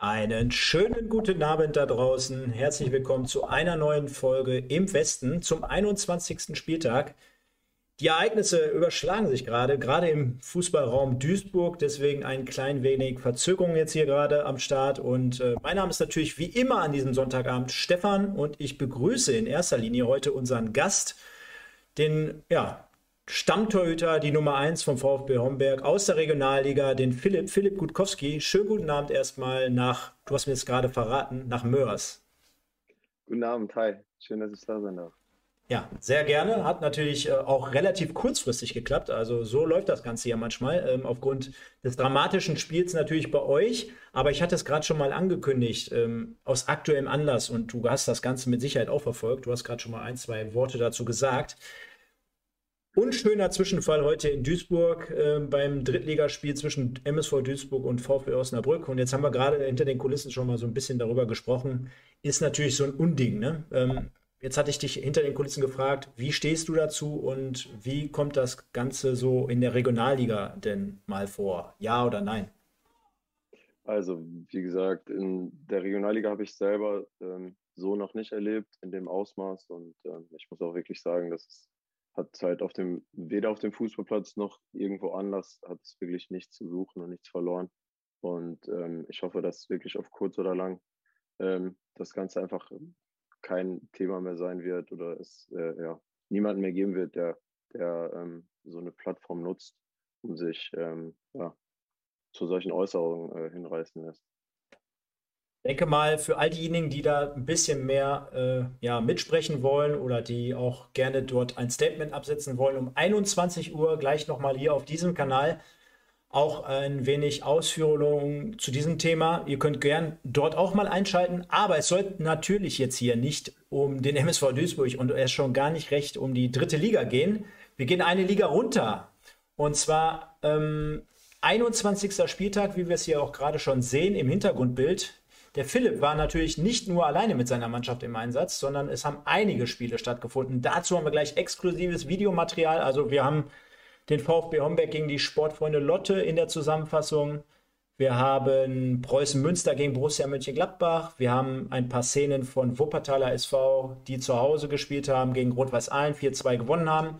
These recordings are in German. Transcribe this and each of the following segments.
Einen schönen guten Abend da draußen. Herzlich willkommen zu einer neuen Folge im Westen zum 21. Spieltag. Die Ereignisse überschlagen sich gerade, gerade im Fußballraum Duisburg. Deswegen ein klein wenig Verzögerung jetzt hier gerade am Start. Und äh, mein Name ist natürlich wie immer an diesem Sonntagabend Stefan und ich begrüße in erster Linie heute unseren Gast, den ja, Stammtorhüter, die Nummer 1 vom VfB Homberg aus der Regionalliga, den Philipp, Philipp Gutkowski. Schönen guten Abend erstmal nach, du hast mir es gerade verraten, nach Mörs. Guten Abend, hi. Schön, dass ich da sein darf. Ja, sehr gerne. Hat natürlich äh, auch relativ kurzfristig geklappt. Also so läuft das Ganze ja manchmal. Ähm, aufgrund des dramatischen Spiels natürlich bei euch. Aber ich hatte es gerade schon mal angekündigt, ähm, aus aktuellem Anlass. Und du hast das Ganze mit Sicherheit auch verfolgt. Du hast gerade schon mal ein, zwei Worte dazu gesagt. Unschöner Zwischenfall heute in Duisburg äh, beim Drittligaspiel zwischen MSV Duisburg und VfB Osnabrück. Und jetzt haben wir gerade hinter den Kulissen schon mal so ein bisschen darüber gesprochen. Ist natürlich so ein Unding. Ne? Ähm, jetzt hatte ich dich hinter den Kulissen gefragt, wie stehst du dazu und wie kommt das Ganze so in der Regionalliga denn mal vor? Ja oder nein? Also, wie gesagt, in der Regionalliga habe ich selber ähm, so noch nicht erlebt, in dem Ausmaß. Und ähm, ich muss auch wirklich sagen, dass es hat halt auf dem, weder auf dem Fußballplatz noch irgendwo anders, hat es wirklich nichts zu suchen und nichts verloren. Und ähm, ich hoffe, dass wirklich auf kurz oder lang ähm, das Ganze einfach kein Thema mehr sein wird oder es äh, ja, niemanden mehr geben wird, der, der ähm, so eine Plattform nutzt, um sich ähm, ja, zu solchen Äußerungen äh, hinreißen lässt denke mal, für all diejenigen, die da ein bisschen mehr äh, ja, mitsprechen wollen oder die auch gerne dort ein Statement absetzen wollen, um 21 Uhr gleich nochmal hier auf diesem Kanal auch ein wenig Ausführungen zu diesem Thema. Ihr könnt gern dort auch mal einschalten, aber es soll natürlich jetzt hier nicht um den MSV Duisburg und erst schon gar nicht recht um die dritte Liga gehen. Wir gehen eine Liga runter und zwar ähm, 21. Spieltag, wie wir es hier auch gerade schon sehen im Hintergrundbild. Der Philipp war natürlich nicht nur alleine mit seiner Mannschaft im Einsatz, sondern es haben einige Spiele stattgefunden. Dazu haben wir gleich exklusives Videomaterial. Also wir haben den VfB Homberg gegen die Sportfreunde Lotte in der Zusammenfassung. Wir haben Preußen Münster gegen Borussia Mönchengladbach. Wir haben ein paar Szenen von Wuppertaler SV, die zu Hause gespielt haben, gegen Rot-Weiß Aalen 4-2 gewonnen haben.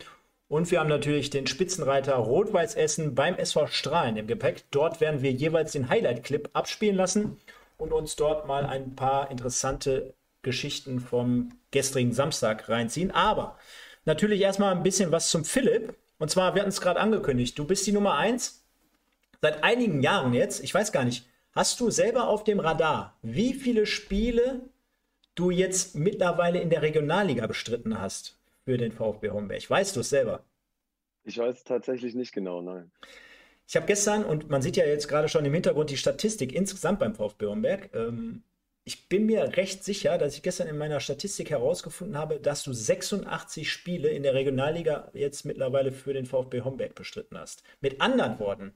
Und wir haben natürlich den Spitzenreiter Rot-Weiß Essen beim SV Strahlen im Gepäck. Dort werden wir jeweils den Highlight-Clip abspielen lassen und uns dort mal ein paar interessante Geschichten vom gestrigen Samstag reinziehen. Aber natürlich erstmal ein bisschen was zum Philipp. Und zwar, wir hatten es gerade angekündigt, du bist die Nummer 1 seit einigen Jahren jetzt. Ich weiß gar nicht, hast du selber auf dem Radar, wie viele Spiele du jetzt mittlerweile in der Regionalliga bestritten hast für den VfB Homberg? Weißt du es selber? Ich weiß tatsächlich nicht genau, nein. Ich habe gestern, und man sieht ja jetzt gerade schon im Hintergrund die Statistik insgesamt beim VfB Homberg. Ähm, ich bin mir recht sicher, dass ich gestern in meiner Statistik herausgefunden habe, dass du 86 Spiele in der Regionalliga jetzt mittlerweile für den VfB Homberg bestritten hast. Mit anderen Worten,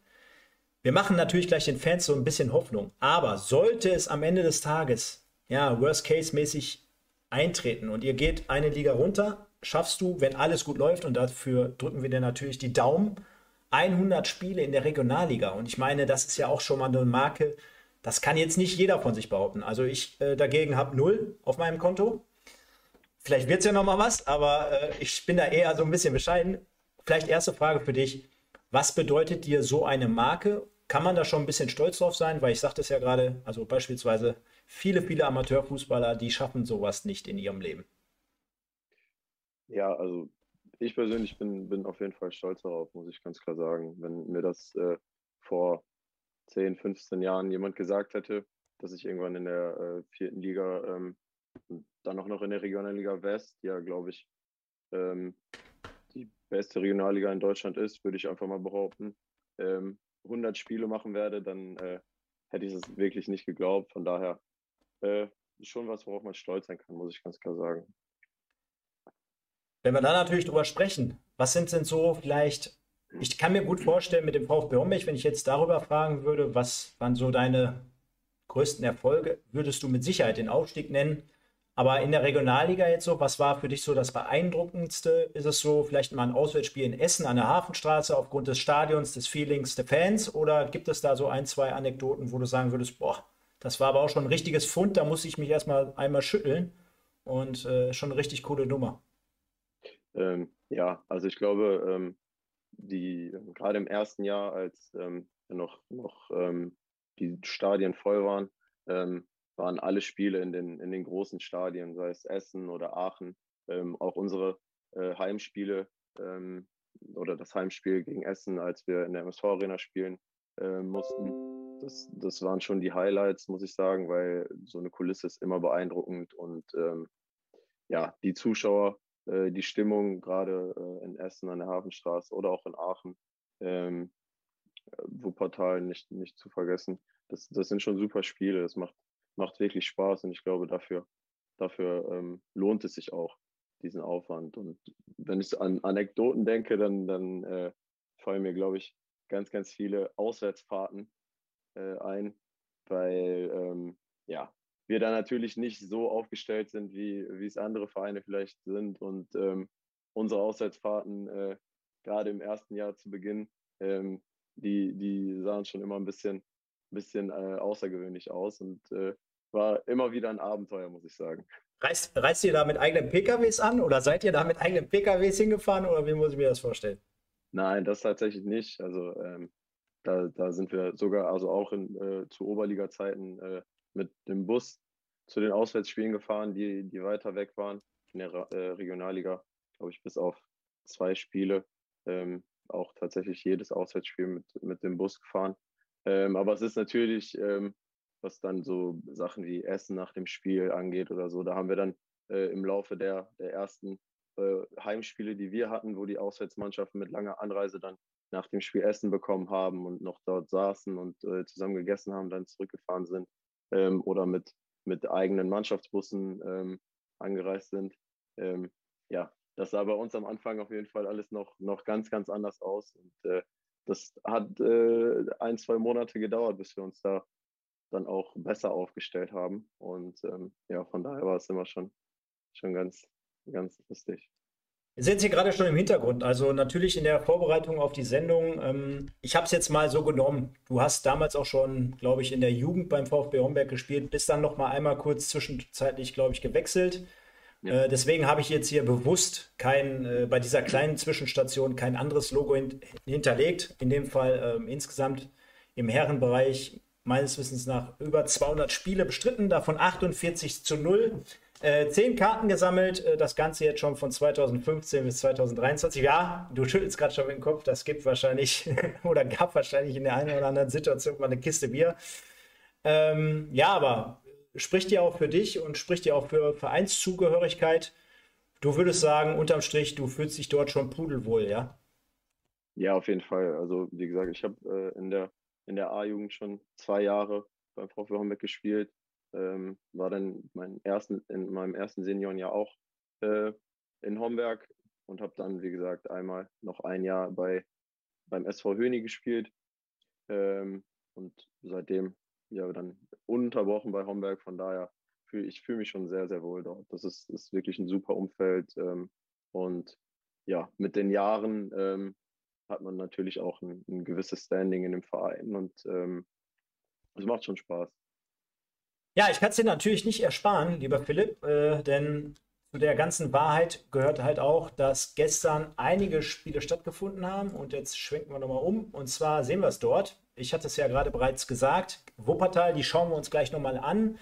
wir machen natürlich gleich den Fans so ein bisschen Hoffnung, aber sollte es am Ende des Tages, ja, Worst-Case-mäßig eintreten und ihr geht eine Liga runter, schaffst du, wenn alles gut läuft, und dafür drücken wir dir natürlich die Daumen, 100 Spiele in der Regionalliga. Und ich meine, das ist ja auch schon mal eine Marke, das kann jetzt nicht jeder von sich behaupten. Also ich äh, dagegen habe null auf meinem Konto. Vielleicht wird es ja noch mal was, aber äh, ich bin da eher so ein bisschen bescheiden. Vielleicht erste Frage für dich. Was bedeutet dir so eine Marke? Kann man da schon ein bisschen stolz drauf sein? Weil ich sagte es ja gerade, also beispielsweise viele, viele Amateurfußballer, die schaffen sowas nicht in ihrem Leben. Ja, also ich persönlich bin, bin auf jeden Fall stolz darauf, muss ich ganz klar sagen. Wenn mir das äh, vor 10, 15 Jahren jemand gesagt hätte, dass ich irgendwann in der äh, vierten Liga ähm, dann auch noch in der Regionalliga West, die ja, glaube ich, ähm, die beste Regionalliga in Deutschland ist, würde ich einfach mal behaupten, ähm, 100 Spiele machen werde, dann äh, hätte ich es wirklich nicht geglaubt. Von daher äh, schon was, worauf man stolz sein kann, muss ich ganz klar sagen. Wenn wir da natürlich drüber sprechen, was sind denn so vielleicht, ich kann mir gut vorstellen mit dem VfB Homberg, wenn ich jetzt darüber fragen würde, was waren so deine größten Erfolge, würdest du mit Sicherheit den Aufstieg nennen. Aber in der Regionalliga jetzt so, was war für dich so das Beeindruckendste? Ist es so vielleicht mal ein Auswärtsspiel in Essen an der Hafenstraße aufgrund des Stadions, des Feelings der Fans? Oder gibt es da so ein, zwei Anekdoten, wo du sagen würdest, boah, Das war aber auch schon ein richtiges Fund, da musste ich mich erstmal einmal schütteln und äh, schon eine richtig coole Nummer. Ähm, ja, also ich glaube, ähm, die gerade im ersten Jahr, als ähm, noch, noch ähm, die Stadien voll waren, ähm, waren alle Spiele in den, in den großen Stadien, sei es Essen oder Aachen, ähm, auch unsere äh, Heimspiele oder das Heimspiel gegen Essen, als wir in der MSV Arena spielen äh, mussten. Das, das waren schon die Highlights, muss ich sagen, weil so eine Kulisse ist immer beeindruckend und ja, die Zuschauer, die Stimmung gerade äh, in Essen an der Hafenstraße oder auch in Aachen, ähm, Wuppertal nicht, nicht zu vergessen. Das, das sind schon super Spiele. Das macht, macht wirklich Spaß und ich glaube, dafür, dafür ähm, lohnt es sich auch, diesen Aufwand. Und wenn ich an Anekdoten denke, dann, dann äh, fallen mir, glaube ich, ganz, ganz viele Auswärtsfahrten äh, ein, weil ähm, ja, wir da natürlich nicht so aufgestellt sind, wie, wie es andere Vereine vielleicht sind. Und ähm, unsere Auswärtsfahrten, äh, gerade im ersten Jahr zu Beginn, ähm, die, die sahen schon immer ein bisschen, bisschen äh, außergewöhnlich aus und äh, war immer wieder ein Abenteuer, muss ich sagen. Reist, reist ihr da mit eigenen PKWs an oder seid ihr da mit eigenen PKWs hingefahren oder wie muss ich mir das vorstellen? Nein, das tatsächlich nicht. Also ähm, da, da sind wir sogar, also auch in, äh, zu Oberliga-Zeiten äh, mit dem Bus zu den Auswärtsspielen gefahren, die, die weiter weg waren. In der äh, Regionalliga, glaube ich, bis auf zwei Spiele. Ähm, auch tatsächlich jedes Auswärtsspiel mit, mit dem Bus gefahren. Ähm, aber es ist natürlich, ähm, was dann so Sachen wie Essen nach dem Spiel angeht oder so, da haben wir dann äh, im Laufe der, der ersten äh, Heimspiele, die wir hatten, wo die Auswärtsmannschaften mit langer Anreise dann nach dem Spiel Essen bekommen haben und noch dort saßen und äh, zusammen gegessen haben, dann zurückgefahren sind ähm, oder mit, mit eigenen Mannschaftsbussen ähm, angereist sind. Ähm, ja, das sah bei uns am Anfang auf jeden Fall alles noch, noch ganz, ganz anders aus. Und äh, das hat äh, ein, zwei Monate gedauert, bis wir uns da dann auch besser aufgestellt haben. Und ähm, ja, von daher war es immer schon, schon ganz, ganz lustig. Sind hier gerade schon im Hintergrund. Also natürlich in der Vorbereitung auf die Sendung. Ähm, ich habe es jetzt mal so genommen. Du hast damals auch schon, glaube ich, in der Jugend beim VfB Homberg gespielt, bist dann noch mal einmal kurz zwischenzeitlich, glaube ich, gewechselt. Ja. Äh, deswegen habe ich jetzt hier bewusst kein, äh, bei dieser kleinen Zwischenstation kein anderes Logo hin, hinterlegt. In dem Fall ähm, insgesamt im Herrenbereich meines Wissens nach über 200 Spiele bestritten, davon 48 zu 0. Äh, zehn Karten gesammelt, äh, das Ganze jetzt schon von 2015 bis 2023. Ja, du schüttelst gerade schon mit dem Kopf, das gibt wahrscheinlich oder gab wahrscheinlich in der einen oder anderen Situation mal eine Kiste Bier. Ähm, ja, aber spricht ja auch für dich und spricht ja auch für Vereinszugehörigkeit. Du würdest sagen, unterm Strich, du fühlst dich dort schon pudelwohl, ja? Ja, auf jeden Fall. Also, wie gesagt, ich habe äh, in der, in der A-Jugend schon zwei Jahre beim VfB Homberg gespielt. Ähm, war dann mein ersten, in meinem ersten Seniorenjahr auch äh, in Homberg und habe dann, wie gesagt, einmal noch ein Jahr bei, beim SV Höni gespielt. Ähm, und seitdem ja dann ununterbrochen bei Homberg. Von daher fühle ich fühle mich schon sehr, sehr wohl dort. Das ist, ist wirklich ein super Umfeld. Ähm, und ja, mit den Jahren ähm, hat man natürlich auch ein, ein, gewisses Standing in dem Verein und ähm, es macht schon Spaß. Ja, ich kann es dir natürlich nicht ersparen, lieber Philipp, äh, denn zu der ganzen Wahrheit gehört halt auch, dass gestern einige Spiele stattgefunden haben. Und jetzt schwenken wir nochmal um. Und zwar sehen wir es dort. Ich hatte es ja gerade bereits gesagt, Wuppertal, die schauen wir uns gleich nochmal an.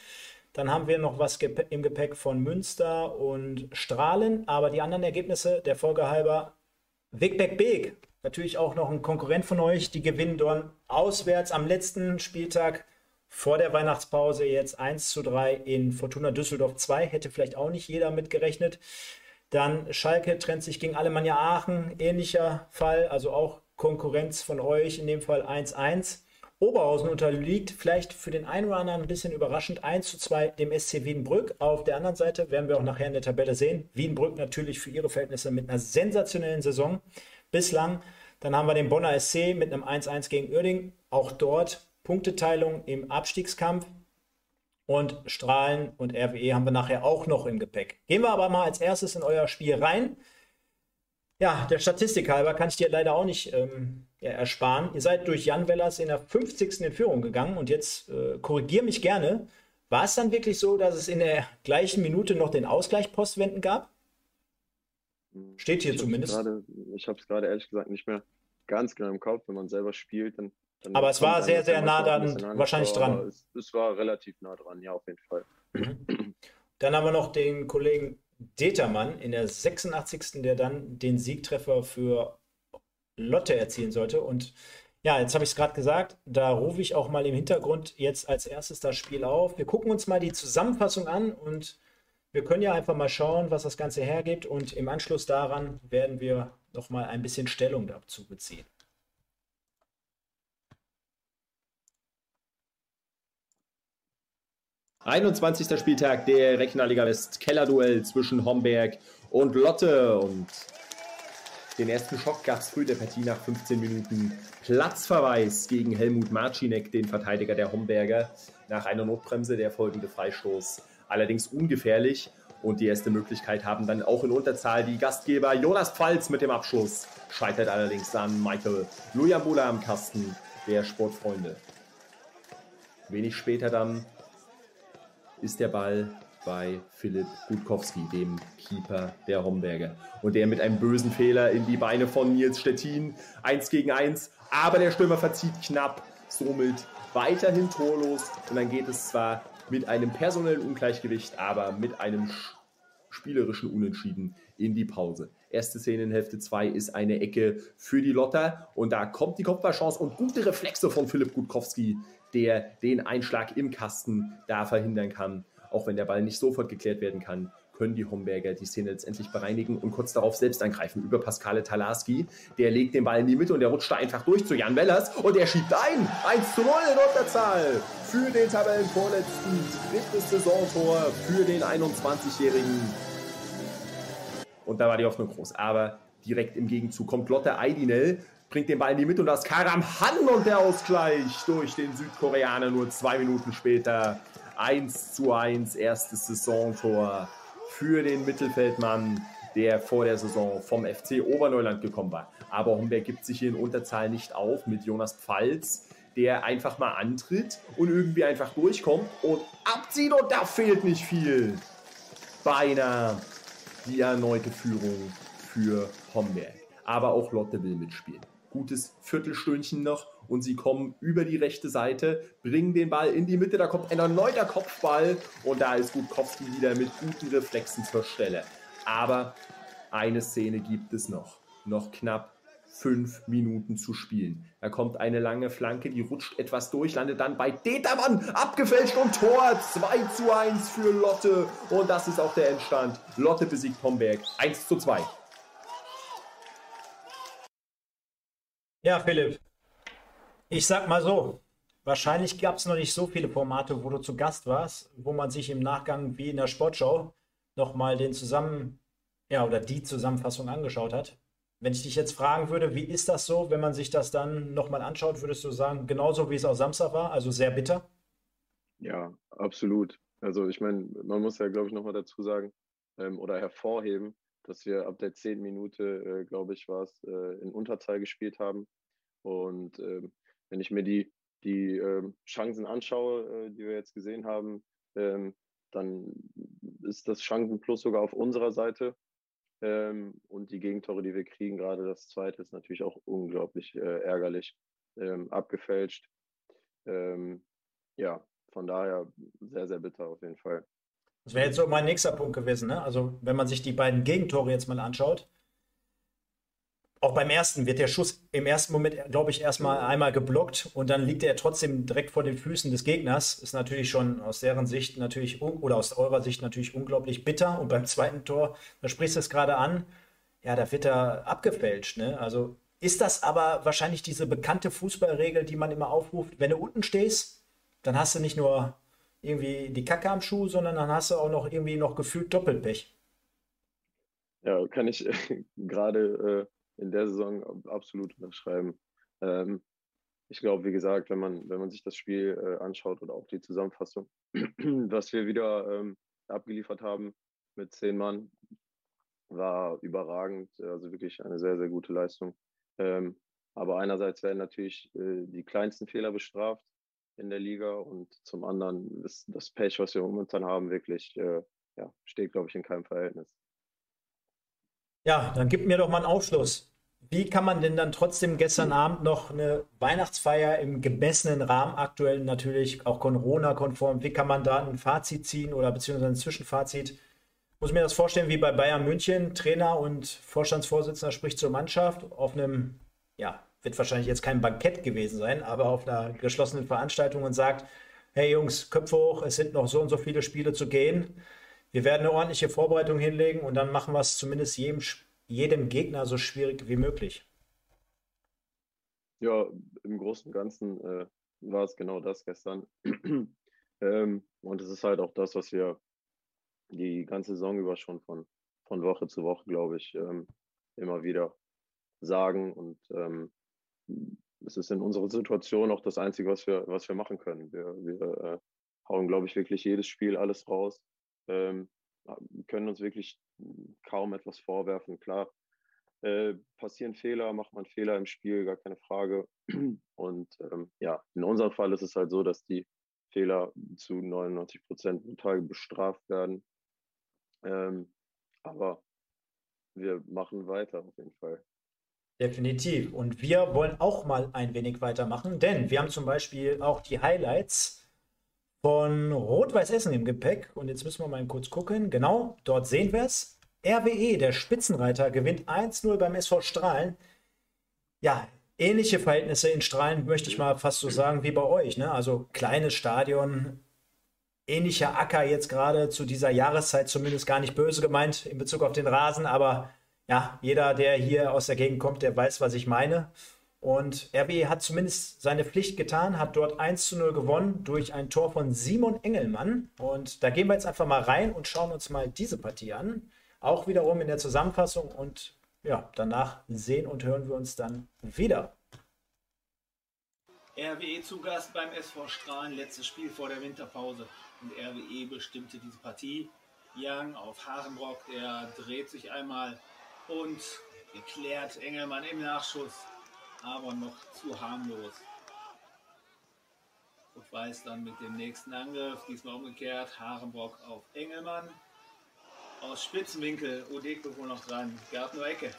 Dann haben wir noch was im Gepäck von Münster und Strahlen, aber die anderen Ergebnisse der Folge halber, Wigbeck Beek, natürlich auch noch ein Konkurrent von euch, die gewinnen dort auswärts am letzten Spieltag vor der Weihnachtspause jetzt 1 zu 3 in Fortuna Düsseldorf 2, hätte vielleicht auch nicht jeder mitgerechnet. Dann Schalke trennt sich gegen Alemannia Aachen, ähnlicher Fall, also auch Konkurrenz von euch, in dem Fall 1-1. Oberhausen unterliegt vielleicht für den einen oder anderen ein bisschen überraschend 1 zu 2 dem SC Wiedenbrück. Auf der anderen Seite werden wir auch nachher in der Tabelle sehen. Wiedenbrück natürlich für ihre Verhältnisse mit einer sensationellen Saison bislang. Dann haben wir den Bonner SC mit einem 1-1 gegen Uerding. Auch dort Punkteteilung im Abstiegskampf. Und Strahlen und RWE haben wir nachher auch noch im Gepäck. Gehen wir aber mal als erstes in euer Spiel rein. Ja, der Statistik halber kann ich dir leider auch nicht ähm, ja, ersparen. Ihr seid durch Jan Wellers in der 50. in Führung gegangen und jetzt äh, korrigier mich gerne. War es dann wirklich so, dass es in der gleichen Minute noch den Ausgleich Postwenden gab? Steht hier ich zumindest. Grade, ich habe es gerade ehrlich gesagt nicht mehr ganz genau im Kopf. Wenn man selber spielt, dann. Dann aber es war sehr, sehr nah dann wahrscheinlich dran. Es, es, war relativ nah dran, ja, auf jeden Fall. Dann haben wir noch den Kollegen Determann in der 86. der dann den Siegtreffer für Lotte erzielen sollte. Und ja, jetzt habe ich es gerade gesagt, da rufe ich auch mal im Hintergrund jetzt als erstes das Spiel auf. Wir gucken uns mal die Zusammenfassung an und wir können ja einfach mal schauen, was das Ganze hergibt. Und im Anschluss daran werden wir noch mal ein bisschen Stellung dazu beziehen. 21. Spieltag der Regionalliga West Kellerduell zwischen Homberg und Lotte. Und den ersten Schock gab es früh der Partie nach 15 Minuten. Platzverweis gegen Helmut Marcinek, den Verteidiger der Homberger. Nach einer Notbremse der folgende Freistoß. Allerdings ungefährlich. Und die erste Möglichkeit haben dann auch in Unterzahl die Gastgeber Jonas Pfalz mit dem Abschluss. Scheitert allerdings an Michael Lujambula am Kasten der Sportfreunde. Wenig später dann ist der Ball bei Philipp Gutkowski, dem Keeper der Homberger. Und der mit einem bösen Fehler in die Beine von Nils Stettin. Eins gegen eins, aber der Stürmer verzieht knapp, somit weiterhin torlos. Und dann geht es zwar mit einem personellen Ungleichgewicht, aber mit einem spielerischen Unentschieden in die Pause. Erste Szene in Hälfte 2 ist eine Ecke für die Lotter und da kommt die Kopfballchance und gute Reflexe von Philipp Gutkowski, der den Einschlag im Kasten da verhindern kann. Auch wenn der Ball nicht sofort geklärt werden kann, können die Homberger die Szene letztendlich bereinigen und kurz darauf selbst angreifen über Pascale Talarski. Der legt den Ball in die Mitte und der rutscht da einfach durch zu Jan Wellers und er schiebt ein. 1 zu 0 in Unterzahl für den Tabellenvorletzten. Drittes Saisontor für den 21-Jährigen. Und da war die Hoffnung groß. Aber direkt im Gegenzug kommt Lotte Eidinel, bringt den Ball in die Mitte und das Karam Han und der Ausgleich durch den Südkoreaner nur zwei Minuten später. 1 zu 1, erstes Saisontor für den Mittelfeldmann, der vor der Saison vom FC Oberneuland gekommen war. Aber Homberg gibt sich hier in Unterzahl nicht auf mit Jonas Pfalz, der einfach mal antritt und irgendwie einfach durchkommt und abzieht und da fehlt nicht viel. Beinahe die erneute Führung für Homberg. Aber auch Lotte will mitspielen gutes Viertelstündchen noch und sie kommen über die rechte Seite, bringen den Ball in die Mitte, da kommt ein erneuter Kopfball und da ist Gutkowski wieder mit guten Reflexen zur Stelle. Aber eine Szene gibt es noch, noch knapp fünf Minuten zu spielen. Da kommt eine lange Flanke, die rutscht etwas durch, landet dann bei Determann, abgefälscht und Tor 2 zu 1 für Lotte. Und das ist auch der Endstand. Lotte besiegt Homberg 1 zu 2. Ja, Philipp, ich sag mal so, wahrscheinlich gab es noch nicht so viele Formate, wo du zu Gast warst, wo man sich im Nachgang wie in der Sportschau nochmal den zusammen, ja, oder die Zusammenfassung angeschaut hat. Wenn ich dich jetzt fragen würde, wie ist das so, wenn man sich das dann nochmal anschaut, würdest du sagen, genauso wie es auch Samstag war, also sehr bitter? Ja, absolut. Also ich meine, man muss ja, glaube ich, nochmal dazu sagen ähm, oder hervorheben, dass wir ab der zehnten Minute, äh, glaube ich, war es, äh, in Unterzahl gespielt haben. Und äh, wenn ich mir die, die ähm, Chancen anschaue, äh, die wir jetzt gesehen haben, ähm, dann ist das Chancenplus sogar auf unserer Seite. Ähm, und die Gegentore, die wir kriegen, gerade das zweite, ist natürlich auch unglaublich äh, ärgerlich ähm, abgefälscht. Ähm, ja, von daher sehr, sehr bitter auf jeden Fall. Das wäre jetzt so mein nächster Punkt gewesen. Ne? Also, wenn man sich die beiden Gegentore jetzt mal anschaut, auch beim ersten wird der Schuss im ersten Moment, glaube ich, erstmal einmal geblockt und dann liegt er trotzdem direkt vor den Füßen des Gegners. Ist natürlich schon aus deren Sicht natürlich oder aus eurer Sicht natürlich unglaublich bitter. Und beim zweiten Tor, da sprichst du es gerade an, ja, da wird er abgefälscht. Ne? Also ist das aber wahrscheinlich diese bekannte Fußballregel, die man immer aufruft, wenn du unten stehst, dann hast du nicht nur irgendwie die Kacke am Schuh, sondern dann hast du auch noch irgendwie noch gefühlt Doppelpech. Ja, kann ich äh, gerade äh, in der Saison absolut unterschreiben. Ähm, ich glaube, wie gesagt, wenn man, wenn man sich das Spiel äh, anschaut oder auch die Zusammenfassung, was wir wieder ähm, abgeliefert haben mit zehn Mann, war überragend, also wirklich eine sehr, sehr gute Leistung. Ähm, aber einerseits werden natürlich äh, die kleinsten Fehler bestraft in der Liga und zum anderen ist das Pech, was wir momentan haben, wirklich, äh, ja, steht, glaube ich, in keinem Verhältnis. Ja, dann gib mir doch mal einen Aufschluss. Wie kann man denn dann trotzdem gestern Abend noch eine Weihnachtsfeier im gemessenen Rahmen, aktuell natürlich auch Corona-konform, wie kann man da ein Fazit ziehen oder beziehungsweise ein Zwischenfazit? Muss mir das vorstellen wie bei Bayern München, Trainer und Vorstandsvorsitzender spricht zur Mannschaft auf einem, ja, wird wahrscheinlich jetzt kein Bankett gewesen sein, aber auf einer geschlossenen Veranstaltung und sagt, hey Jungs, Köpfe hoch, es sind noch so und so viele Spiele zu gehen. Wir werden eine ordentliche Vorbereitung hinlegen und dann machen wir es zumindest jedem jedem Gegner so schwierig wie möglich. Ja, im Großen und Ganzen äh, war es genau das gestern. ähm, und es ist halt auch das, was wir die ganze Saison über schon von, von Woche zu Woche, glaube ich, ähm, immer wieder sagen. Und ähm, es ist in unserer Situation auch das Einzige, was wir, was wir machen können. Wir, wir äh, hauen, glaube ich, wirklich jedes Spiel alles raus. Ähm, können uns wirklich kaum etwas vorwerfen. Klar, äh, passieren Fehler, macht man Fehler im Spiel, gar keine Frage. Und ähm, ja, in unserem Fall ist es halt so, dass die Fehler zu 99 Prozent brutal bestraft werden. Ähm, aber wir machen weiter auf jeden Fall. Definitiv. Und wir wollen auch mal ein wenig weitermachen, denn wir haben zum Beispiel auch die Highlights von Rot-Weiß Essen im Gepäck. Und jetzt müssen wir mal kurz gucken. Genau, dort sehen wir es. RWE, der Spitzenreiter, gewinnt 1-0 beim SV Strahlen. Ja, ähnliche Verhältnisse in Strahlen, möchte ich mal fast so sagen, wie bei euch. Ne? Also kleines Stadion, ähnlicher Acker jetzt gerade zu dieser Jahreszeit, zumindest gar nicht böse gemeint in Bezug auf den Rasen. Aber ja, jeder, der hier aus der Gegend kommt, der weiß, was ich meine. Und RWE hat zumindest seine Pflicht getan, hat dort 1 zu 0 gewonnen durch ein Tor von Simon Engelmann. Und da gehen wir jetzt einfach mal rein und schauen uns mal diese Partie an. Auch wiederum in der Zusammenfassung und ja, danach sehen und hören wir uns dann wieder. RWE zu Gast beim SV Strahlen, letztes Spiel vor der Winterpause. Und RWE bestimmte diese Partie. Young auf Harenbrock, der dreht sich einmal und geklärt Engelmann im Nachschuss aber noch zu harmlos. Und weiß dann mit dem nächsten Angriff, diesmal umgekehrt, Harenbrock auf Engelmann. Aus Spitzenwinkel, Odeko wohl noch dran, gab nur Ecke.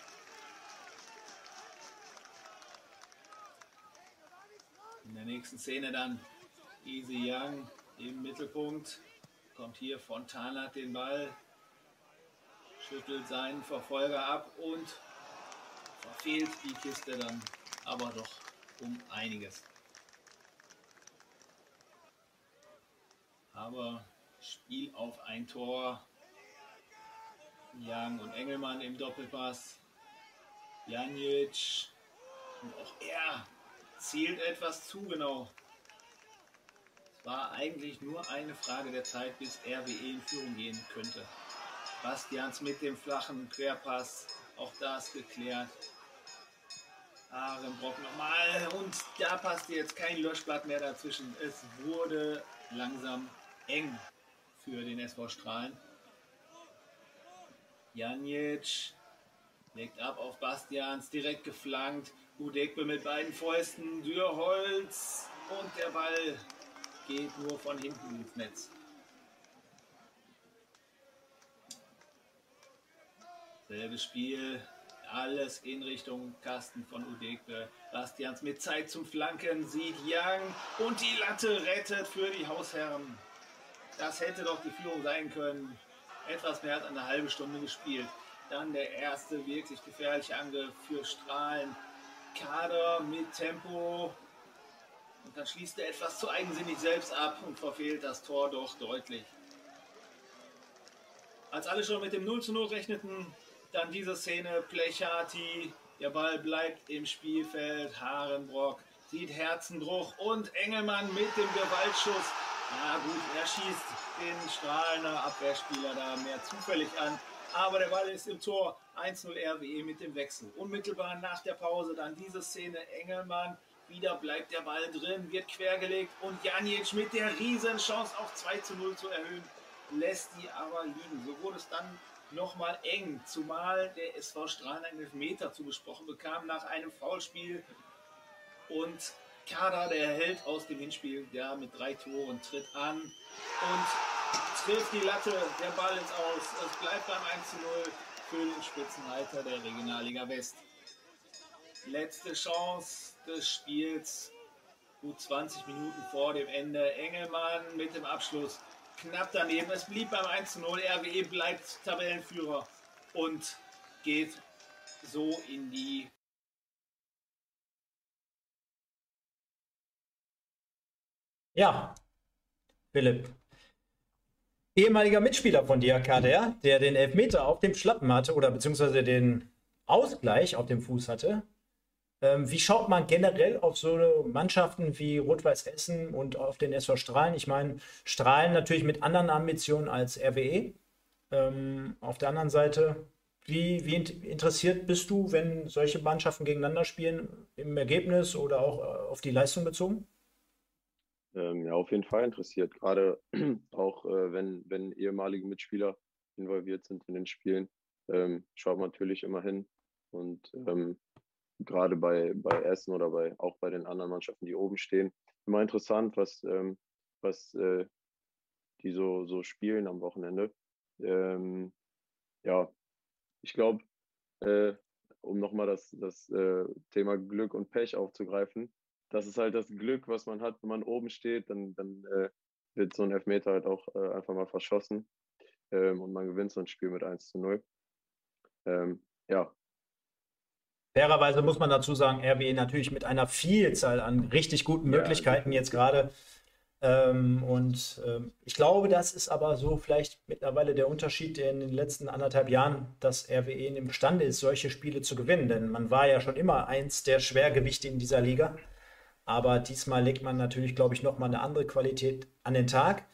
In der nächsten Szene dann Easy Young im Mittelpunkt. Kommt hier Fontana den Ball, schüttelt seinen Verfolger ab und verfehlt die Kiste dann aber doch um einiges. Aber Spiel auf ein Tor. Young und Engelmann im Doppelpass. Janic. Und auch er zielt etwas zu genau. Es war eigentlich nur eine Frage der Zeit, bis RWE in Führung gehen könnte. Bastians mit dem flachen Querpass. Auch das geklärt. Ahrenbrock nochmal. Und da passte jetzt kein Löschblatt mehr dazwischen. Es wurde langsam eng für den SV Strahlen. Janic legt ab auf Bastians, direkt geflankt. Udekbe mit beiden Fäusten, Dürholz und der Ball geht nur von hinten ins Netz. Selbes Spiel, alles in Richtung Kasten von Udekbe. Bastians mit Zeit zum Flanken sieht Young und die Latte rettet für die Hausherren. Das hätte doch die Führung sein können. Etwas mehr als eine halbe Stunde gespielt. Dann der erste wirklich gefährliche Angriff für Strahlen. Kader mit Tempo. Und dann schließt er etwas zu eigensinnig selbst ab und verfehlt das Tor doch deutlich. Als alle schon mit dem 0 zu 0 rechneten, dann diese Szene, Plechati, der Ball bleibt im Spielfeld, Harenbrock sieht Herzenbruch und Engelmann mit dem Gewaltschuss. Ja gut, er schießt den strahlender Abwehrspieler da mehr zufällig an. Aber der Ball ist im Tor. 1-0 RWE mit dem Wechsel. Unmittelbar nach der Pause dann diese Szene. Engelmann, wieder bleibt der Ball drin, wird quergelegt und Janic mit der Riesenchance auf 2 0 zu erhöhen, lässt die aber liegen. So wurde es dann nochmal eng, zumal der SV Strahlen einen Elfmeter zugesprochen bekam nach einem Foulspiel. Und Kader, der hält aus dem Hinspiel, der mit drei Toren tritt an und trifft die Latte, der Ball ist aus, es bleibt beim 1 zu 0 für den Spitzenreiter der Regionalliga West. Letzte Chance des Spiels, gut 20 Minuten vor dem Ende. Engelmann mit dem Abschluss knapp daneben. Es blieb beim 1 0. RWE bleibt Tabellenführer und geht so in die Ja, Philipp. Ehemaliger Mitspieler von dir, Kader, der den Elfmeter auf dem Schlappen hatte oder beziehungsweise den Ausgleich auf dem Fuß hatte, wie schaut man generell auf so Mannschaften wie Rot-Weiß Essen und auf den SV Strahlen? Ich meine, Strahlen natürlich mit anderen Ambitionen als RWE. Ähm, auf der anderen Seite, wie, wie interessiert bist du, wenn solche Mannschaften gegeneinander spielen, im Ergebnis oder auch äh, auf die Leistung bezogen? Ähm, ja, auf jeden Fall interessiert. Gerade auch, äh, wenn, wenn ehemalige Mitspieler involviert sind in den Spielen, ähm, schaut man natürlich immer hin. Und ähm, gerade bei, bei Essen oder bei, auch bei den anderen Mannschaften, die oben stehen. Immer interessant, was, ähm, was äh, die so, so spielen am Wochenende. Ähm, ja, ich glaube, äh, um nochmal das, das äh, Thema Glück und Pech aufzugreifen, das ist halt das Glück, was man hat, wenn man oben steht, dann, dann äh, wird so ein Elfmeter halt auch äh, einfach mal verschossen ähm, und man gewinnt so ein Spiel mit 1 zu 0. Ähm, ja, Fairerweise muss man dazu sagen, RWE natürlich mit einer Vielzahl an richtig guten Möglichkeiten jetzt gerade. Ähm, und ähm, ich glaube, das ist aber so vielleicht mittlerweile der Unterschied in den letzten anderthalb Jahren, dass RWE imstande ist, solche Spiele zu gewinnen. Denn man war ja schon immer eins der Schwergewichte in dieser Liga. Aber diesmal legt man natürlich, glaube ich, nochmal eine andere Qualität an den Tag.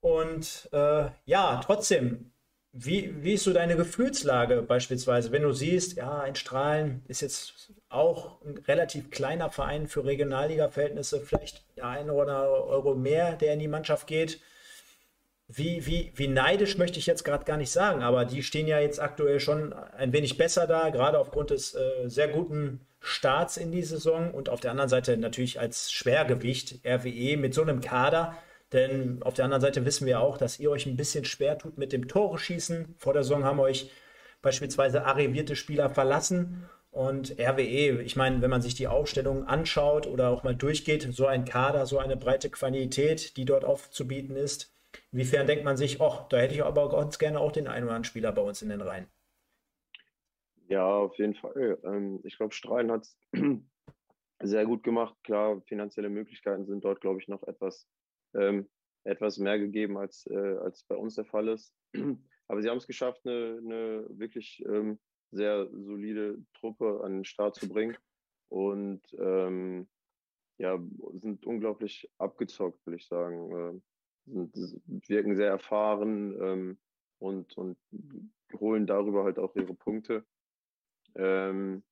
Und äh, ja, trotzdem, wie, wie ist so deine Gefühlslage beispielsweise, wenn du siehst, ja, ein Strahlen ist jetzt auch ein relativ kleiner Verein für Regionalliga-Verhältnisse, vielleicht der eine oder Euro mehr, der in die Mannschaft geht. Wie, wie, wie neidisch möchte ich jetzt gerade gar nicht sagen, aber die stehen ja jetzt aktuell schon ein wenig besser da, gerade aufgrund des äh, sehr guten Starts in die Saison und auf der anderen Seite natürlich als Schwergewicht RWE mit so einem Kader denn auf der anderen Seite wissen wir auch, dass ihr euch ein bisschen schwer tut mit dem Tore schießen. Vor der Saison haben euch beispielsweise arrivierte Spieler verlassen. Und RWE, ich meine, wenn man sich die Aufstellung anschaut oder auch mal durchgeht, so ein Kader, so eine breite Qualität, die dort aufzubieten ist, inwiefern denkt man sich, ach, da hätte ich aber ganz gerne auch den einen oder anderen Spieler bei uns in den Reihen? Ja, auf jeden Fall. Ähm, ich glaube, Strahlen hat es sehr gut gemacht. Klar, finanzielle Möglichkeiten sind dort, glaube ich, noch etwas ähm, etwas mehr gegeben, als, äh, als bei uns der Fall ist. Aber sie haben es geschafft, eine, eine wirklich ähm, sehr solide Truppe an den Start zu bringen und ähm, ja, sind unglaublich abgezockt, würde ich sagen. Äh, sind, wirken sehr erfahren ähm, und, und holen darüber halt auch ihre Punkte. Ähm,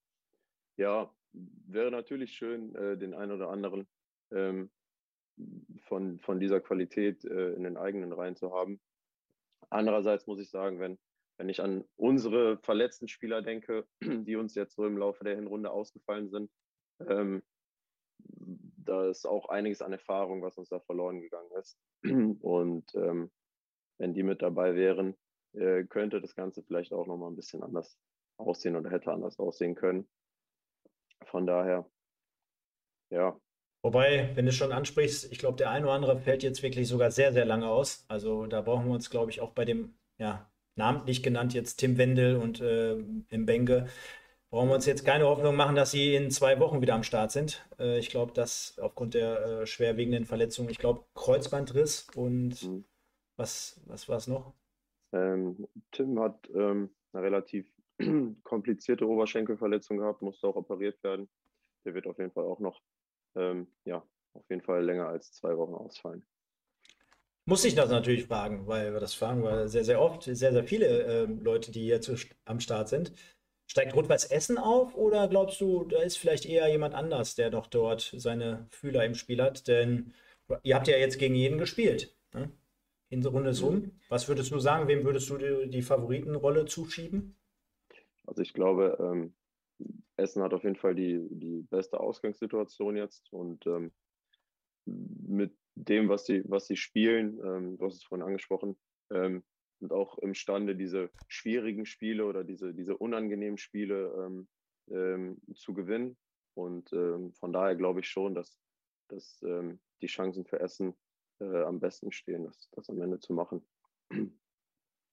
ja, wäre natürlich schön, äh, den einen oder anderen ähm, von, von dieser Qualität äh, in den eigenen Reihen zu haben. Andererseits muss ich sagen, wenn, wenn ich an unsere verletzten Spieler denke, die uns jetzt so im Laufe der Hinrunde ausgefallen sind, ähm, da ist auch einiges an Erfahrung, was uns da verloren gegangen ist. Und ähm, wenn die mit dabei wären, äh, könnte das Ganze vielleicht auch nochmal ein bisschen anders aussehen oder hätte anders aussehen können. Von daher, ja, Wobei, wenn du es schon ansprichst, ich glaube, der ein oder andere fällt jetzt wirklich sogar sehr, sehr lange aus. Also da brauchen wir uns, glaube ich, auch bei dem, ja, namentlich genannt jetzt Tim Wendel und äh, im Benge, brauchen wir uns jetzt keine Hoffnung machen, dass sie in zwei Wochen wieder am Start sind. Äh, ich glaube, dass aufgrund der äh, schwerwiegenden Verletzungen, ich glaube, Kreuzbandriss und mhm. was, was war es noch? Ähm, Tim hat ähm, eine relativ komplizierte Oberschenkelverletzung gehabt, musste auch operiert werden. Der wird auf jeden Fall auch noch ähm, ja, auf jeden Fall länger als zwei Wochen ausfallen. Muss ich das natürlich fragen, weil wir das fragen, weil sehr, sehr oft, sehr, sehr viele äh, Leute, die hier zu, am Start sind. Steigt Rot-Weiß Essen auf oder glaubst du, da ist vielleicht eher jemand anders, der noch dort seine Fühler im Spiel hat? Denn ihr habt ja jetzt gegen jeden gespielt. Ne? Hinrunde ist um. Was würdest du sagen? Wem würdest du die, die Favoritenrolle zuschieben? Also ich glaube, ähm, Essen hat auf jeden Fall die, die beste Ausgangssituation jetzt und ähm, mit dem, was sie, was sie spielen, ähm, du hast es vorhin angesprochen, ähm, und auch imstande, diese schwierigen Spiele oder diese, diese unangenehmen Spiele ähm, ähm, zu gewinnen. Und ähm, von daher glaube ich schon, dass, dass ähm, die Chancen für Essen äh, am besten stehen, das, das am Ende zu machen.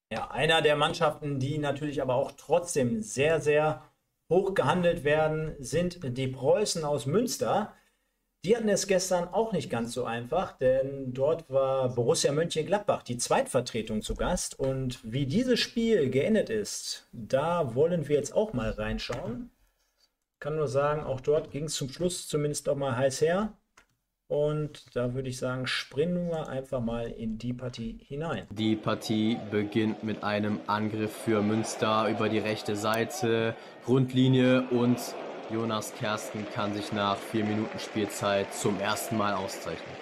Ja, einer der Mannschaften, die natürlich aber auch trotzdem sehr, sehr hoch gehandelt werden, sind die Preußen aus Münster. Die hatten es gestern auch nicht ganz so einfach, denn dort war Borussia Mönchengladbach die Zweitvertretung zu Gast. Und wie dieses Spiel geendet ist, da wollen wir jetzt auch mal reinschauen. Kann nur sagen, auch dort ging es zum Schluss zumindest auch mal heiß her. Und da würde ich sagen, springen wir einfach mal in die Partie hinein. Die Partie beginnt mit einem Angriff für Münster über die rechte Seite, Grundlinie und Jonas Kersten kann sich nach vier Minuten Spielzeit zum ersten Mal auszeichnen.